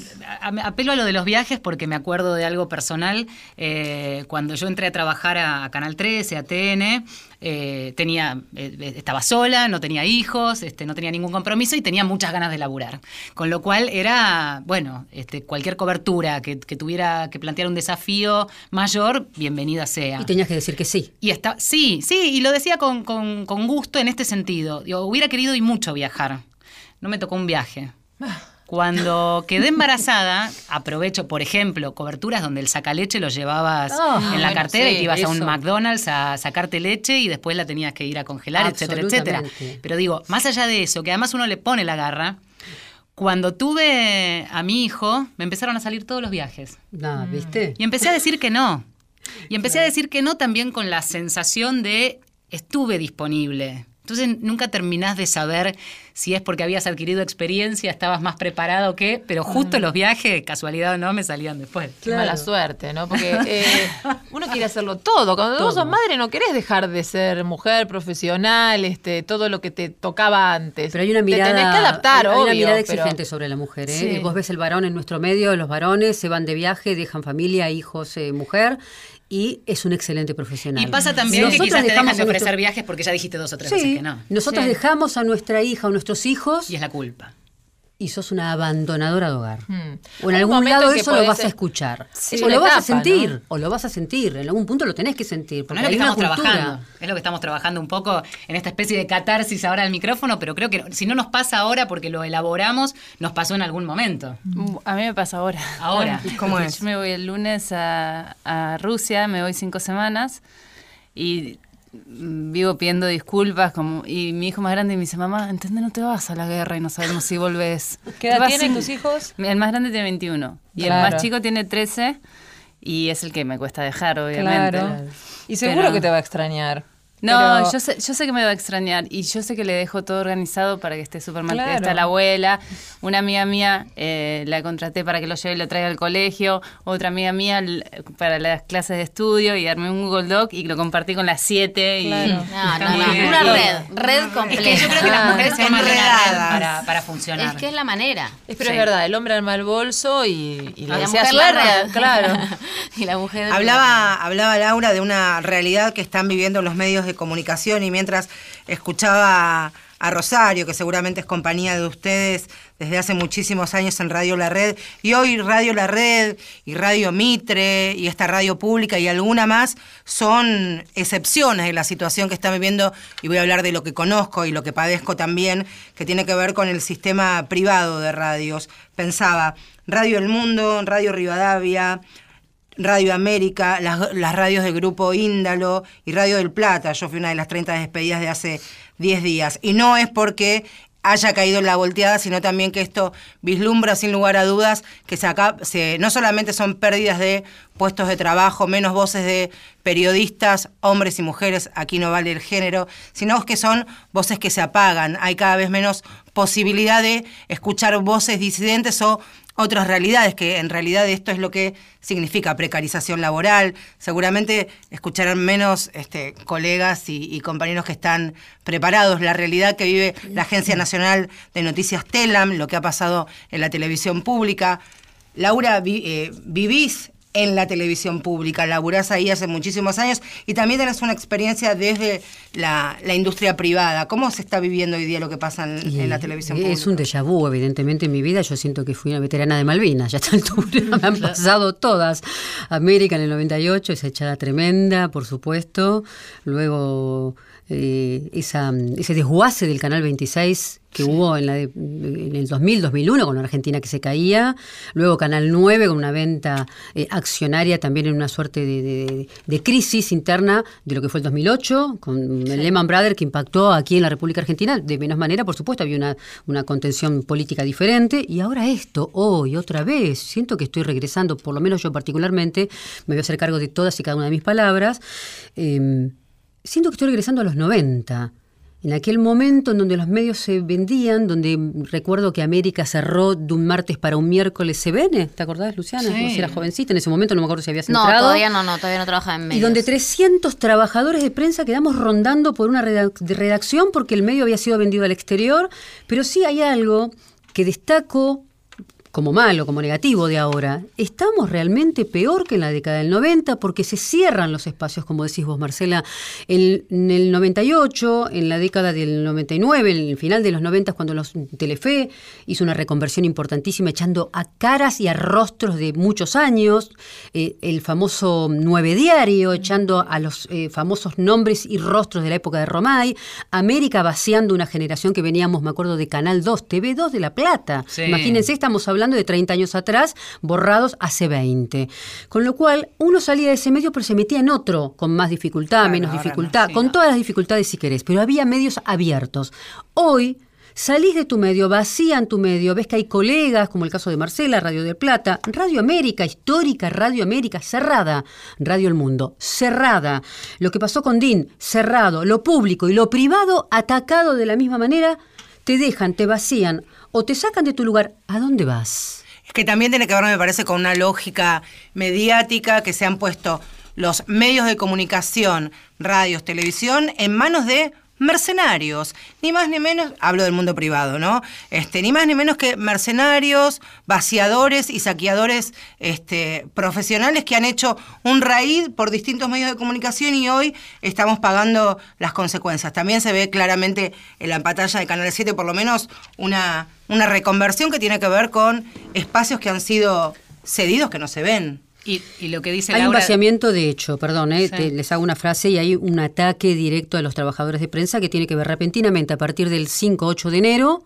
S2: apelo a lo de los viajes porque me acuerdo de algo personal. Eh, cuando yo entré a trabajar a, a Canal 13, a TN, eh, tenía, eh, estaba sola, no tenía hijos, este, no tenía ningún compromiso y tenía muchas ganas de laburar. Con lo cual era, bueno, este, cualquier cobertura que, que tuviera que plantear un desafío mayor, bienvenida sea.
S3: y tenías que decir que sí.
S2: Y está, sí, sí, y lo decía con, con- con gusto en este sentido. Digo, hubiera querido y mucho viajar. No me tocó un viaje. Cuando quedé embarazada, aprovecho, por ejemplo, coberturas donde el sacaleche lo llevabas
S3: Ah,
S2: en la
S6: bueno,
S2: cartera y
S6: sí,
S2: te ibas a un. McDonald's a sacarte leche y después la tenías que ir a congelar, etcétera, etcétera. Pero digo, más allá de eso, que además uno le pone la garra, cuando tuve a mi hijo, me empezaron a salir todos los viajes.
S3: No, ¿viste?
S2: Y empecé a decir que no. Y empecé a decir que no también con la sensación de estuve disponible. Entonces nunca terminás de saber si es porque habías adquirido experiencia, estabas más preparado o qué, pero justo los viajes, casualidad o no, me salían después.
S6: Qué mala suerte, ¿no? Porque [laughs] eh, uno quiere hacerlo todo. Cuando vos sos madre no querés dejar de ser mujer profesional, este, todo lo que te tocaba antes.
S3: Pero hay una
S6: Te
S3: mirada,
S6: tenés que adaptar,
S3: hay
S6: obvio.
S3: una mirada
S6: pero-
S3: exigente sobre la mujer. ¿eh?
S6: Sí.
S3: Vos ves el varón en nuestro medio, los varones se van de viaje, dejan familia, hijos, eh, mujer. Y es un excelente profesional.
S2: Y pasa también que
S3: Nosotras
S2: quizás te dejan de
S3: nuestro-
S2: ofrecer viajes porque ya dijiste dos o tres
S3: Sí,
S2: veces que no.
S3: nosotros
S5: Sí.
S3: dejamos a nuestra hija o nuestros hijos
S2: Y es la culpa.
S3: Y sos una abandonadora de hogar.
S6: Hmm.
S3: O en algún
S6: momento
S3: lado
S6: que
S3: eso lo vas a escuchar.
S6: Sí,
S3: o lo vas a sentir,
S6: ¿no?
S3: o lo vas a sentir. En algún punto lo tenés que sentir.
S2: No es lo que estamos trabajando. Es lo que estamos trabajando un poco en esta especie de catarsis ahora al micrófono, pero creo que si no nos pasa ahora porque lo elaboramos, nos pasó en algún momento.
S5: Mm, A mí me pasa ahora.
S2: Ahora. [laughs]
S1: ¿Cómo es?
S5: Yo me voy el lunes a, a Rusia, me voy cinco semanas y vivo pidiendo disculpas como y mi hijo más grande me dice, mamá, ¿entendés? No te vas a la guerra y no sabemos si volvés.
S6: ¿Qué edad tienen
S5: sin-".
S6: tus hijos?
S5: El más grande tiene 21 y el más chico tiene 13 y es el que me cuesta dejar, obviamente.
S6: Claro. Y seguro
S5: Pero-
S6: que te va a extrañar.
S5: No,
S6: Pero-
S5: yo, sé, yo sé que me va a extrañar y yo sé que le dejo todo organizado para que esté súper mal.
S6: Claro.
S5: Está la abuela, una amiga mía eh, la contraté para que lo lleve y lo traiga al colegio, otra amiga mía para las clases de estudio y armé un Google Doc y lo compartí con las siete. Y. [laughs]
S4: No, no, no, una red, red
S2: Es
S4: completa.
S2: que yo creo que las mujeres se una red para, para funcionar.
S4: Es que es la manera.
S6: Es, pero
S2: Sí.
S6: es verdad, el hombre arma el bolso y, y le
S4: la mujer la red.
S6: Claro. [laughs]
S4: y la mujer.
S1: Hablaba, hablaba Laura de una realidad que están viviendo los medios de comunicación y mientras escuchaba a Rosario, que seguramente es compañía de ustedes desde hace muchísimos años en Radio La Red, y hoy Radio La Red y Radio Mitre y esta radio pública y alguna más son excepciones de la situación que está viviendo, y voy a hablar de lo que conozco y lo que padezco también, que tiene que ver con el sistema privado de radios. Pensaba, Radio El Mundo, Radio Rivadavia, Radio América, las, las radios del grupo Índalo y Radio del Plata. Yo fui una de las 30 despedidas de hace 10 días. Y no es porque haya caído en la volteada, sino también que esto vislumbra sin lugar a dudas que se acá, se, no solamente son pérdidas de puestos de trabajo, menos voces de periodistas, hombres y mujeres, aquí no vale el género, sino que son voces que se apagan. Hay cada vez menos posibilidad de escuchar voces disidentes o otras realidades, que en realidad esto es lo que significa precarización laboral. Seguramente escucharán menos este, colegas y, y compañeros que están preparados. La realidad que vive la Agencia Nacional de Noticias TELAM, lo que ha pasado en la televisión pública. Laura, vi- eh, vivís en la televisión pública, laburás ahí hace muchísimos años y también tenés una experiencia desde la, la industria privada. ¿Cómo se está viviendo hoy día lo que pasa en,
S3: Y
S1: en la televisión
S3: es
S1: pública?
S3: un déjà vu, evidentemente, en mi vida. Yo siento que fui una veterana de Malvinas. Ya a esta [laughs] altura me han pasado todas. América en el 98, esa echada tremenda, por supuesto. Luego eh, esa, ese desguace del Canal 26 que hubo en, la de- en el 2000, 2001 con una Argentina que se caía. Luego Canal 9 con una venta eh, accionaria también en una suerte de, de- de crisis interna de lo que fue el 2008, con el Lehman Brothers que impactó aquí en la República Argentina de menos manera, por supuesto, había una, una contención política diferente. Y ahora esto, hoy, otra vez, siento que estoy regresando, por lo menos yo particularmente, me voy a hacer cargo de todas y cada una de mis palabras. eh, siento que estoy regresando a los 90. En aquel momento en donde los medios se vendían, donde recuerdo que América cerró de un martes para un miércoles CBN, ¿te acordás, Luciana?
S2: Sí.
S3: Vos eras jovencita, en ese momento no me acuerdo si habías
S4: No,
S3: entrado.
S4: todavía no, no, todavía no trabajaba en medios.
S3: Y donde 300 trabajadores de prensa quedamos rondando por una redacción porque el medio había sido vendido al exterior. Pero sí hay algo que destaco como malo, como negativo de ahora. Estamos realmente peor que en la década del 90 porque se cierran los espacios, como decís vos, Marcela. El- en el 98, en la década del 99, en el final de los 90, cuando los Telefe hizo una reconversión importantísima echando a caras y a rostros de muchos años, eh, el famoso Nueve Diario, echando a los eh, famosos nombres y rostros de la época de Romay, América vaciando una generación que veníamos, me acuerdo, de Canal 2, TV2 de La Plata.
S2: Sí.
S3: Imagínense, estamos hablando de 30 años atrás, borrados hace 20. Con lo cual, uno salía de ese medio, pero se metía en otro, con más dificultad,
S1: Claro,
S3: menos
S1: no,
S3: dificultad,
S1: sí,
S3: con
S1: no.
S3: todas las dificultades si querés, pero había medios abiertos. Hoy salís de tu medio, vacían tu medio, ves que hay colegas, como el caso de Marcela, Radio del Plata, Radio América, histórica Radio América, cerrada, Radio El Mundo, cerrada. Lo que pasó con DIN, cerrado, lo público y lo privado atacado de la misma manera, te dejan, te vacían o te sacan de tu lugar. ¿A dónde vas?
S1: Es que también tiene que ver, me parece, con una lógica mediática que se han puesto los medios de comunicación, radios, televisión, en manos de mercenarios, ni más ni menos, hablo del mundo privado, ¿no? Este, ni más ni menos que mercenarios, vaciadores y saqueadores este, profesionales que han hecho un raíz por distintos medios de comunicación y hoy estamos pagando las consecuencias. También se ve claramente en la pantalla de Canal 7 por lo menos una, una reconversión que tiene que ver con espacios que han sido cedidos que no se ven.
S2: Y, y lo que dice
S3: Hay un vaciamiento de hecho, perdón, eh,
S2: Sí.
S3: te- les hago una frase y hay un ataque directo a los trabajadores de prensa que tiene que ver repentinamente a partir del 5-8 de enero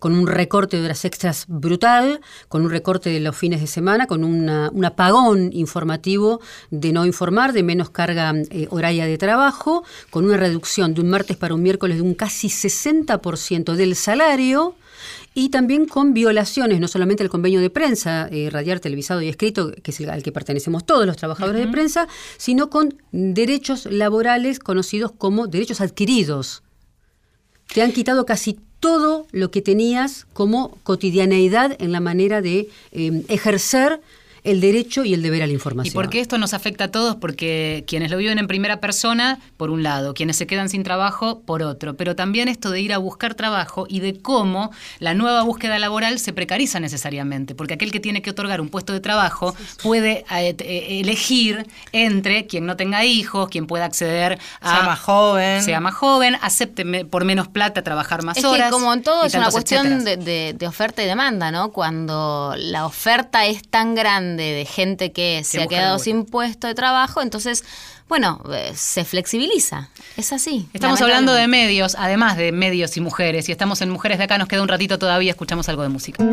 S3: con un recorte de horas extras brutal, con un recorte de los fines de semana, con una- un apagón informativo de no informar, de menos carga eh, horaria de trabajo, con una reducción de un martes para un miércoles de un casi 60% del salario y también con violaciones, no solamente el convenio de prensa, eh, radiar, televisado y escrito, que es el al que pertenecemos todos los trabajadores de prensa, sino con derechos laborales conocidos como derechos adquiridos. Te han quitado casi todo lo que tenías como cotidianeidad en la manera de eh, ejercer el derecho y el deber a la
S2: ¿Y
S3: información.
S2: por qué esto nos afecta a todos? Porque quienes lo viven en primera persona, por un lado, quienes se quedan sin trabajo, por otro, pero también esto de ir a buscar trabajo y de cómo la nueva búsqueda laboral se precariza necesariamente, porque aquel que tiene que otorgar un puesto de trabajo puede eh, eh, elegir entre quien no tenga hijos, quien pueda acceder a...
S1: Sea más joven.
S2: Sea más joven, acepte por menos plata trabajar más
S4: Es
S2: horas.
S4: que como en todo
S2: y
S4: es una cuestión
S2: etcéteras.
S4: de, de- de oferta y demanda, ¿no? Cuando la oferta es tan grande de gente que se ha quedado sin puesto de trabajo, entonces, bueno, eh, se flexibiliza. Es así.
S2: Estamos hablando de medios, además de medios y mujeres, y estamos en Mujeres de Acá, nos queda un ratito todavía, escuchamos algo de música.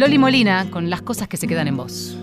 S2: Loli Molina con las cosas que se quedan en vos.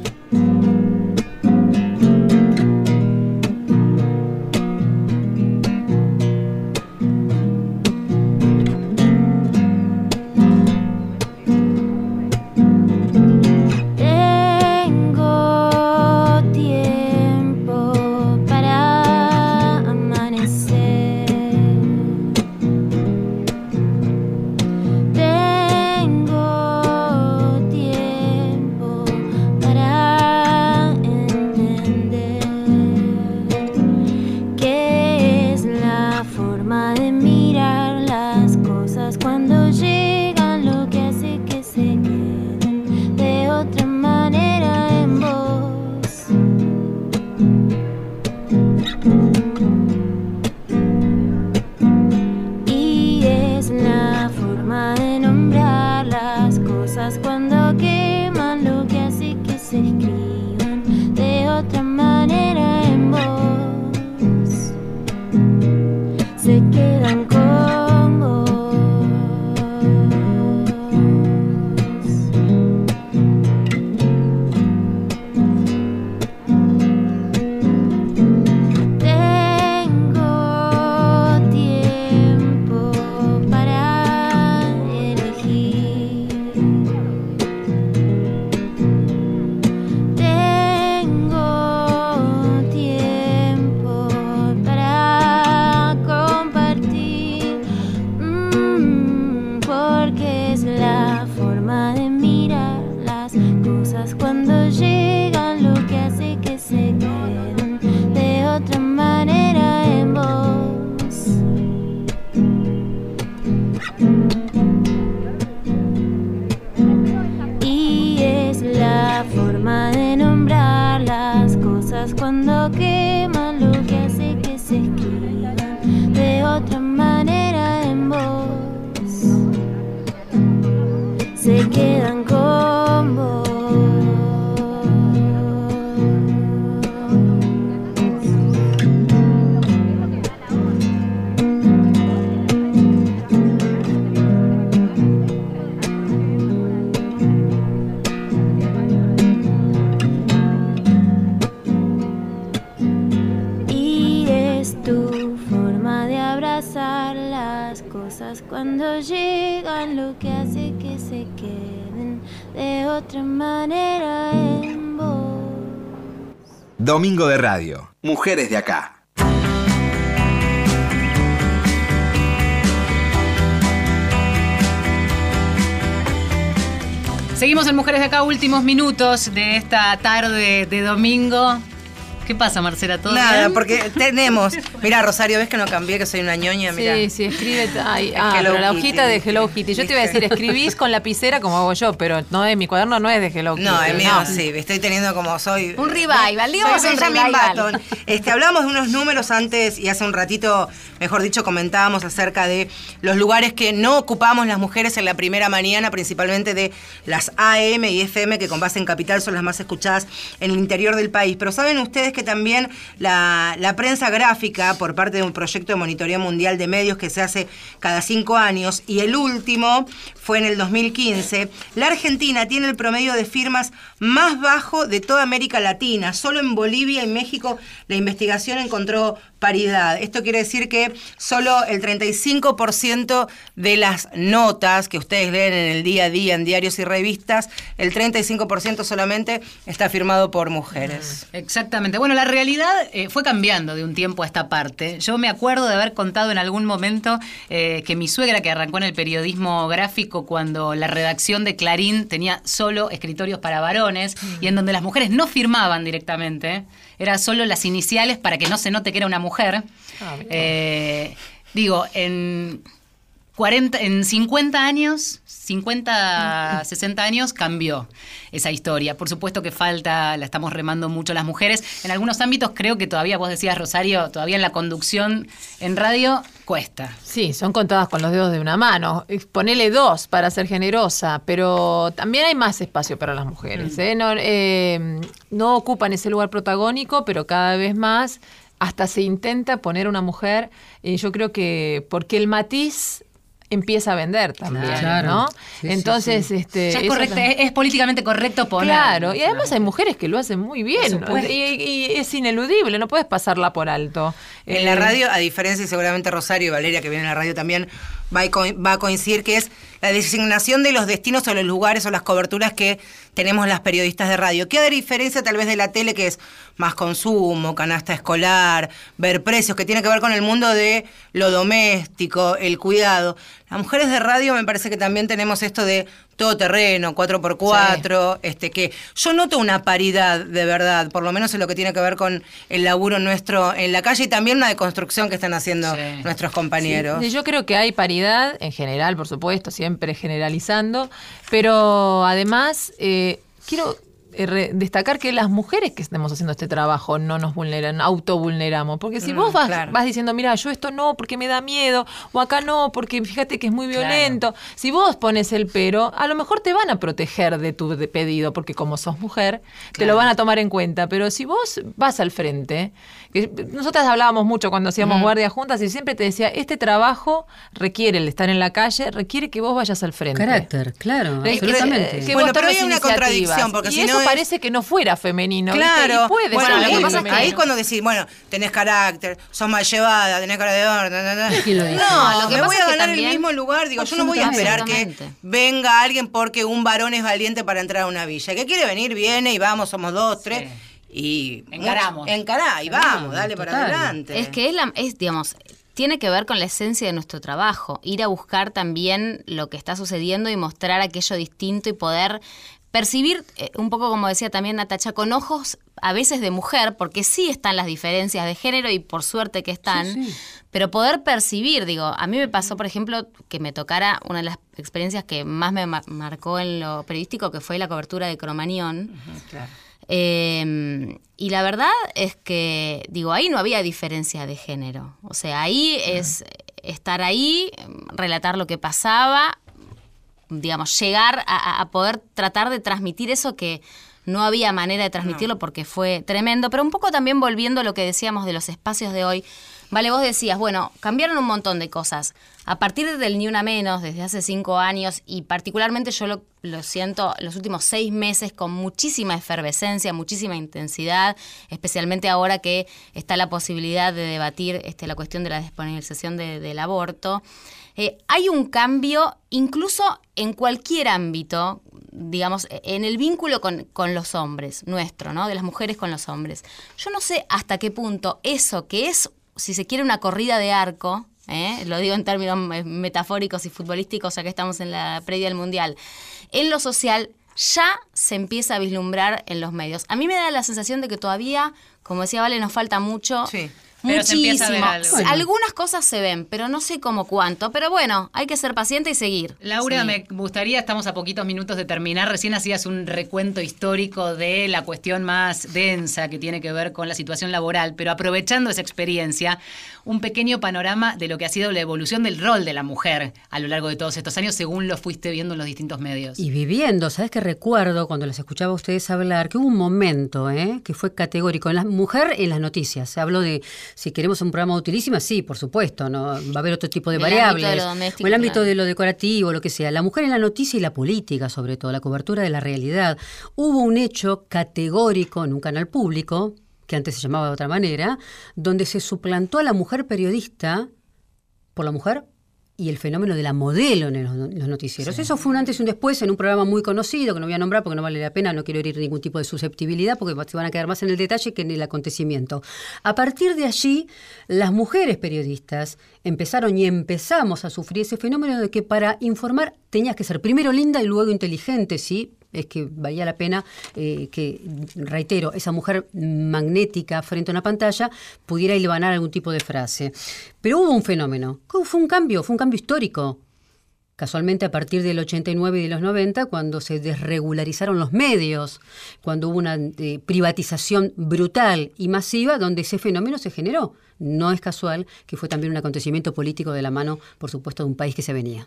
S8: Cuando queman lo que hace que se escriban de otra manera llegan lo que hace que se queden de otra manera en vos.
S7: Domingo de Radio. Mujeres de acá.
S2: Seguimos en Mujeres de Acá, últimos minutos de esta tarde de domingo. ¿Qué pasa, Marcela? ¿Todo
S1: Nada,
S2: bien?
S1: porque [laughs] tenemos. Mira, Rosario, ves que no cambié, que soy una ñoña. Mira.
S6: Sí, sí, escribe. Ay, ah, pero la
S1: Kitty,
S6: hojita de. Hello Kitty. Yo te iba a decir, [laughs] escribís con lapicera como hago yo, pero no es, mi cuaderno no es de Hello Kitty.
S1: No, el mío
S6: no.
S1: sí, estoy teniendo como soy.
S4: Un revival, digamos
S1: soy
S4: un
S1: Benjamin
S4: revival.
S1: Button. Este, hablamos de unos números antes y hace un ratito, mejor dicho, comentábamos acerca de los lugares que no ocupamos las mujeres en la primera mañana, principalmente de las AM y FM, que con base en capital son las más escuchadas en el interior del país. Pero saben ustedes que también la, la prensa gráfica, por parte de un proyecto de monitoreo mundial de medios que se hace cada cinco años, y el último fue en el 2015, la Argentina tiene el promedio de firmas más bajo de toda América Latina. Solo en Bolivia y México la investigación encontró paridad. Esto quiere decir que solo el 35% de las notas que ustedes leen en el día a día en diarios y revistas, el 35% solamente está firmado por mujeres.
S2: Exactamente. Bueno, la realidad eh, fue cambiando de un tiempo a esta parte. Yo me acuerdo de haber contado en algún momento eh, que mi suegra, que arrancó en el periodismo gráfico cuando la redacción de Clarín tenía solo escritorios para varones y en donde las mujeres no firmaban directamente, era solo las iniciales para que no se note que era una mujer.
S6: Ah.
S2: Eh, digo, en 40, en 50 años, 50, 60 años, cambió esa historia. Por supuesto que falta, la estamos remando mucho las mujeres. En algunos ámbitos creo que todavía, vos decías, Rosario, todavía en la conducción en radio cuesta.
S6: Sí, son contadas con los dedos de una mano. Eh, Ponele dos para ser generosa, pero también hay más espacio para las mujeres. ¿eh? No, eh, no ocupan ese lugar protagónico, pero cada vez más hasta se intenta poner una mujer. Y yo creo que porque el matiz empieza a vender también,
S3: Claro.
S6: ¿no?
S3: Sí,
S6: Entonces,
S3: sí.
S6: este
S2: Ya es, correcto, es, es políticamente correcto poner.
S6: Claro, y además hay mujeres que lo hacen muy bien y, y es ineludible, no puedes pasarla por alto.
S1: En la
S6: Eh,
S1: radio, a diferencia y seguramente Rosario y Valeria, que viene en la radio también, va a, co- va a coincidir que es la designación de los destinos o los lugares o las coberturas que tenemos las periodistas de radio. ¿Qué diferencia tal vez de la tele, que es más consumo, canasta escolar, ver precios, que tiene que ver con el mundo de lo doméstico, el cuidado? Las mujeres de radio me parece que también tenemos esto de todo terreno, 4x4, este que yo noto una paridad de verdad, por lo menos en lo que tiene que ver con el laburo nuestro en la calle y también una deconstrucción que están haciendo
S2: Sí.
S1: nuestros compañeros.
S6: Sí, Yo creo que hay paridad en general, por supuesto, siempre generalizando, pero además eh, quiero eh, destacar que las mujeres que estemos haciendo este trabajo no nos vulneran, autovulneramos, porque si
S1: Mm,
S6: vos vas,
S1: claro.
S6: vas diciendo, mira, yo esto no porque me da miedo, o acá no porque fíjate que es muy
S2: Claro.
S6: violento, si vos pones el pero, a lo mejor te van a proteger de tu de- pedido, porque como sos mujer, te lo van a tomar en cuenta, pero si vos vas al frente, que nosotras hablábamos mucho cuando hacíamos guardia juntas y siempre te decía, este trabajo requiere el estar en la calle, requiere que vos vayas al frente.
S3: Carácter, claro, absolutamente.
S6: que
S1: Bueno, pero hay una contradicción, porque
S6: y
S1: si
S6: eso
S1: no es-
S6: parece que no fuera femenino. ¿viste?
S1: Claro,
S6: Y puede
S1: bueno,
S6: ser
S1: lo que pasa es que ahí cuando decís, bueno, tenés carácter, sos mal llevada, tenés cara no,
S4: lo que
S1: me
S4: pasa
S1: voy
S4: es
S1: a
S4: que
S1: ganar el mismo lugar, digo, yo no voy a esperar que venga alguien porque un varón es valiente para entrar a una villa. Que quiere venir, viene y vamos, somos dos, tres. Y
S2: Encaramos.
S1: Encará y vamos, dale para adelante.
S4: Es que es, la, es, digamos, tiene que ver con la esencia de nuestro trabajo, ir a buscar también lo que está sucediendo y mostrar aquello distinto y poder percibir, eh, un poco como decía también Natacha, con ojos a veces de mujer, porque sí están las diferencias de género y por suerte que están, pero poder percibir, digo, a mí me pasó, por ejemplo, que me tocara una de las experiencias que más me ma- marcó en lo periodístico, que fue la cobertura de Cromañón. Eh, y la verdad es que, digo, ahí no había diferencia de género. O sea, ahí es estar ahí, relatar lo que pasaba, digamos, llegar a, a poder tratar de transmitir eso que no había manera de transmitirlo porque fue tremendo, pero un poco también volviendo a lo que decíamos de los espacios de hoy. Vale, vos decías, bueno, cambiaron un montón de cosas. A partir del Ni Una Menos, desde hace cinco años, y particularmente yo lo, lo siento los últimos seis meses con muchísima efervescencia, muchísima intensidad, especialmente ahora que está la posibilidad de debatir este, la cuestión de la disponibilización de- del aborto. Eh, hay un cambio incluso en cualquier ámbito, digamos, en el vínculo con, con los hombres, nuestro, ¿no? De las mujeres con los hombres. Yo no sé hasta qué punto eso, que es, si se quiere, una corrida de arco, ¿eh? lo digo en términos metafóricos y futbolísticos, ya que estamos en la previa del Mundial, en lo social ya se empieza a vislumbrar en los medios. A mí me da la sensación de que todavía, como decía Vale, nos falta mucho.
S1: Sí.
S2: Pero se empieza a ver
S4: Muchísimo. Algunas cosas se ven, pero no sé cómo cuánto. Pero bueno, hay que ser paciente y seguir.
S2: Laura,
S4: Sí.
S2: me gustaría, estamos a poquitos minutos de terminar, recién hacías un recuento histórico de la cuestión más densa que tiene que ver con la situación laboral, pero aprovechando esa experiencia, un pequeño panorama de lo que ha sido la evolución del rol de la mujer a lo largo de todos estos años, según lo fuiste viendo en los distintos medios.
S3: Y viviendo, ¿sabes qué recuerdo cuando las escuchaba a ustedes hablar? Que hubo un momento ¿eh? que fue categórico. En la mujer en las noticias. Se habló de si queremos un programa utilísima, sí, por supuesto, ¿no? Va a haber otro tipo de
S4: El ámbito
S3: variables.
S4: de lo doméstico,
S3: o el ámbito
S4: claro.
S3: de lo decorativo, lo que sea. La mujer en la noticia y la política, sobre todo, la cobertura de la realidad. Hubo un hecho categórico en un canal público, que antes se llamaba de otra manera, donde se suplantó a la mujer periodista por la mujer y el fenómeno de la modelo en los, noticieros. Eso fue un antes y un después en un programa muy conocido, que no voy a nombrar porque no vale la pena, no quiero herir ningún tipo de susceptibilidad porque se van a quedar más en el detalle que en el acontecimiento. A partir de allí, las mujeres periodistas empezaron y empezamos a sufrir ese fenómeno de que para informar tenías que ser primero linda y luego inteligente, ¿sí? Es que valía la pena eh, que, reitero, esa mujer magnética frente a una pantalla pudiera hilvanar algún tipo de frase. Pero hubo un fenómeno, fue un cambio, fue un cambio histórico. Casualmente a partir del 89 y de los 90, cuando se desregularizaron los medios, cuando hubo una eh, privatización brutal y masiva, donde ese fenómeno se generó. No es casual que fue también un acontecimiento político de la mano, por supuesto, de un país que se venía.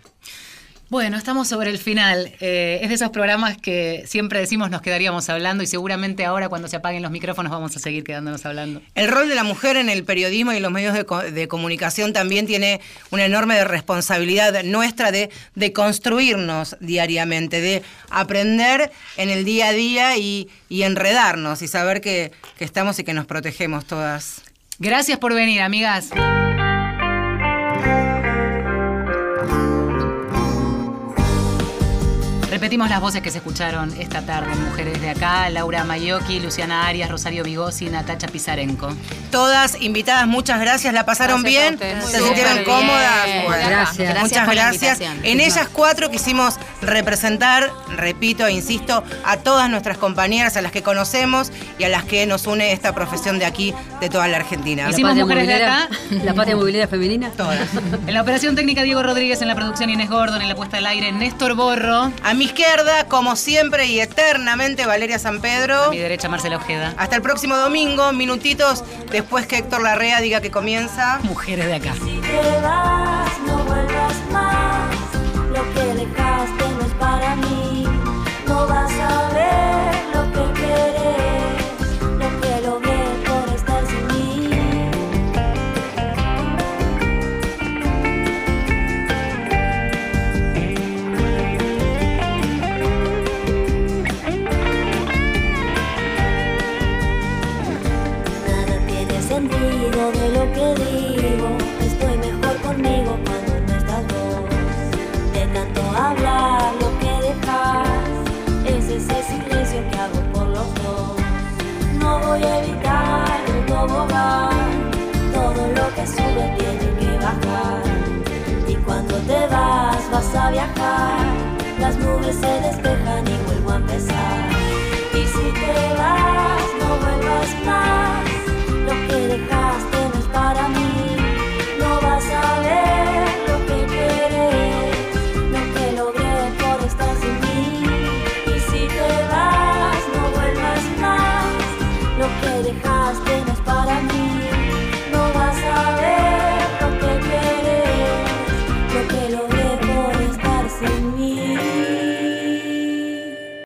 S2: Bueno, estamos sobre el final. Eh, es de esos programas que siempre decimos nos quedaríamos hablando y seguramente ahora cuando se apaguen los micrófonos vamos a seguir quedándonos hablando.
S1: El rol de la mujer en el periodismo y en los medios de, co- de comunicación también tiene una enorme responsabilidad nuestra de, de construirnos diariamente, de aprender en el día a día y, y enredarnos y saber que, que estamos y que nos protegemos todas.
S2: Gracias por venir, amigas. Repetimos las voces que se escucharon esta tarde, mujeres de acá, Laura Mayocchi, Luciana Arias, Rosario Vigosi, Natacha Pizarenko.
S1: Todas invitadas, muchas gracias. ¿La pasaron
S6: Gracias
S1: bien? ¿Se sintieron
S4: bien.
S1: cómodas? Bueno,
S3: Gracias.
S4: Gracias
S1: Muchas
S4: por la
S1: gracias. En ellas cuatro quisimos representar, repito e insisto, a todas nuestras compañeras, a las que conocemos y a las que nos une esta profesión de aquí, de toda la Argentina.
S2: Y Hicimos mujeres de acá.
S3: la patria movilera femenina.
S1: Todas.
S2: En la operación técnica Diego Rodríguez, en la producción Inés Gordon, en la puesta al aire Néstor Borro,
S1: A mi izquierda, como siempre y eternamente, Valeria San Pedro.
S2: a mi derecha Marcela Ojeda.
S1: Hasta el próximo domingo, minutitos después que Héctor Larrea diga que comienza.
S2: Mujeres de acá.
S8: Si te vas, no vuelvas más. Lo que a viajar. Las nubes se despejan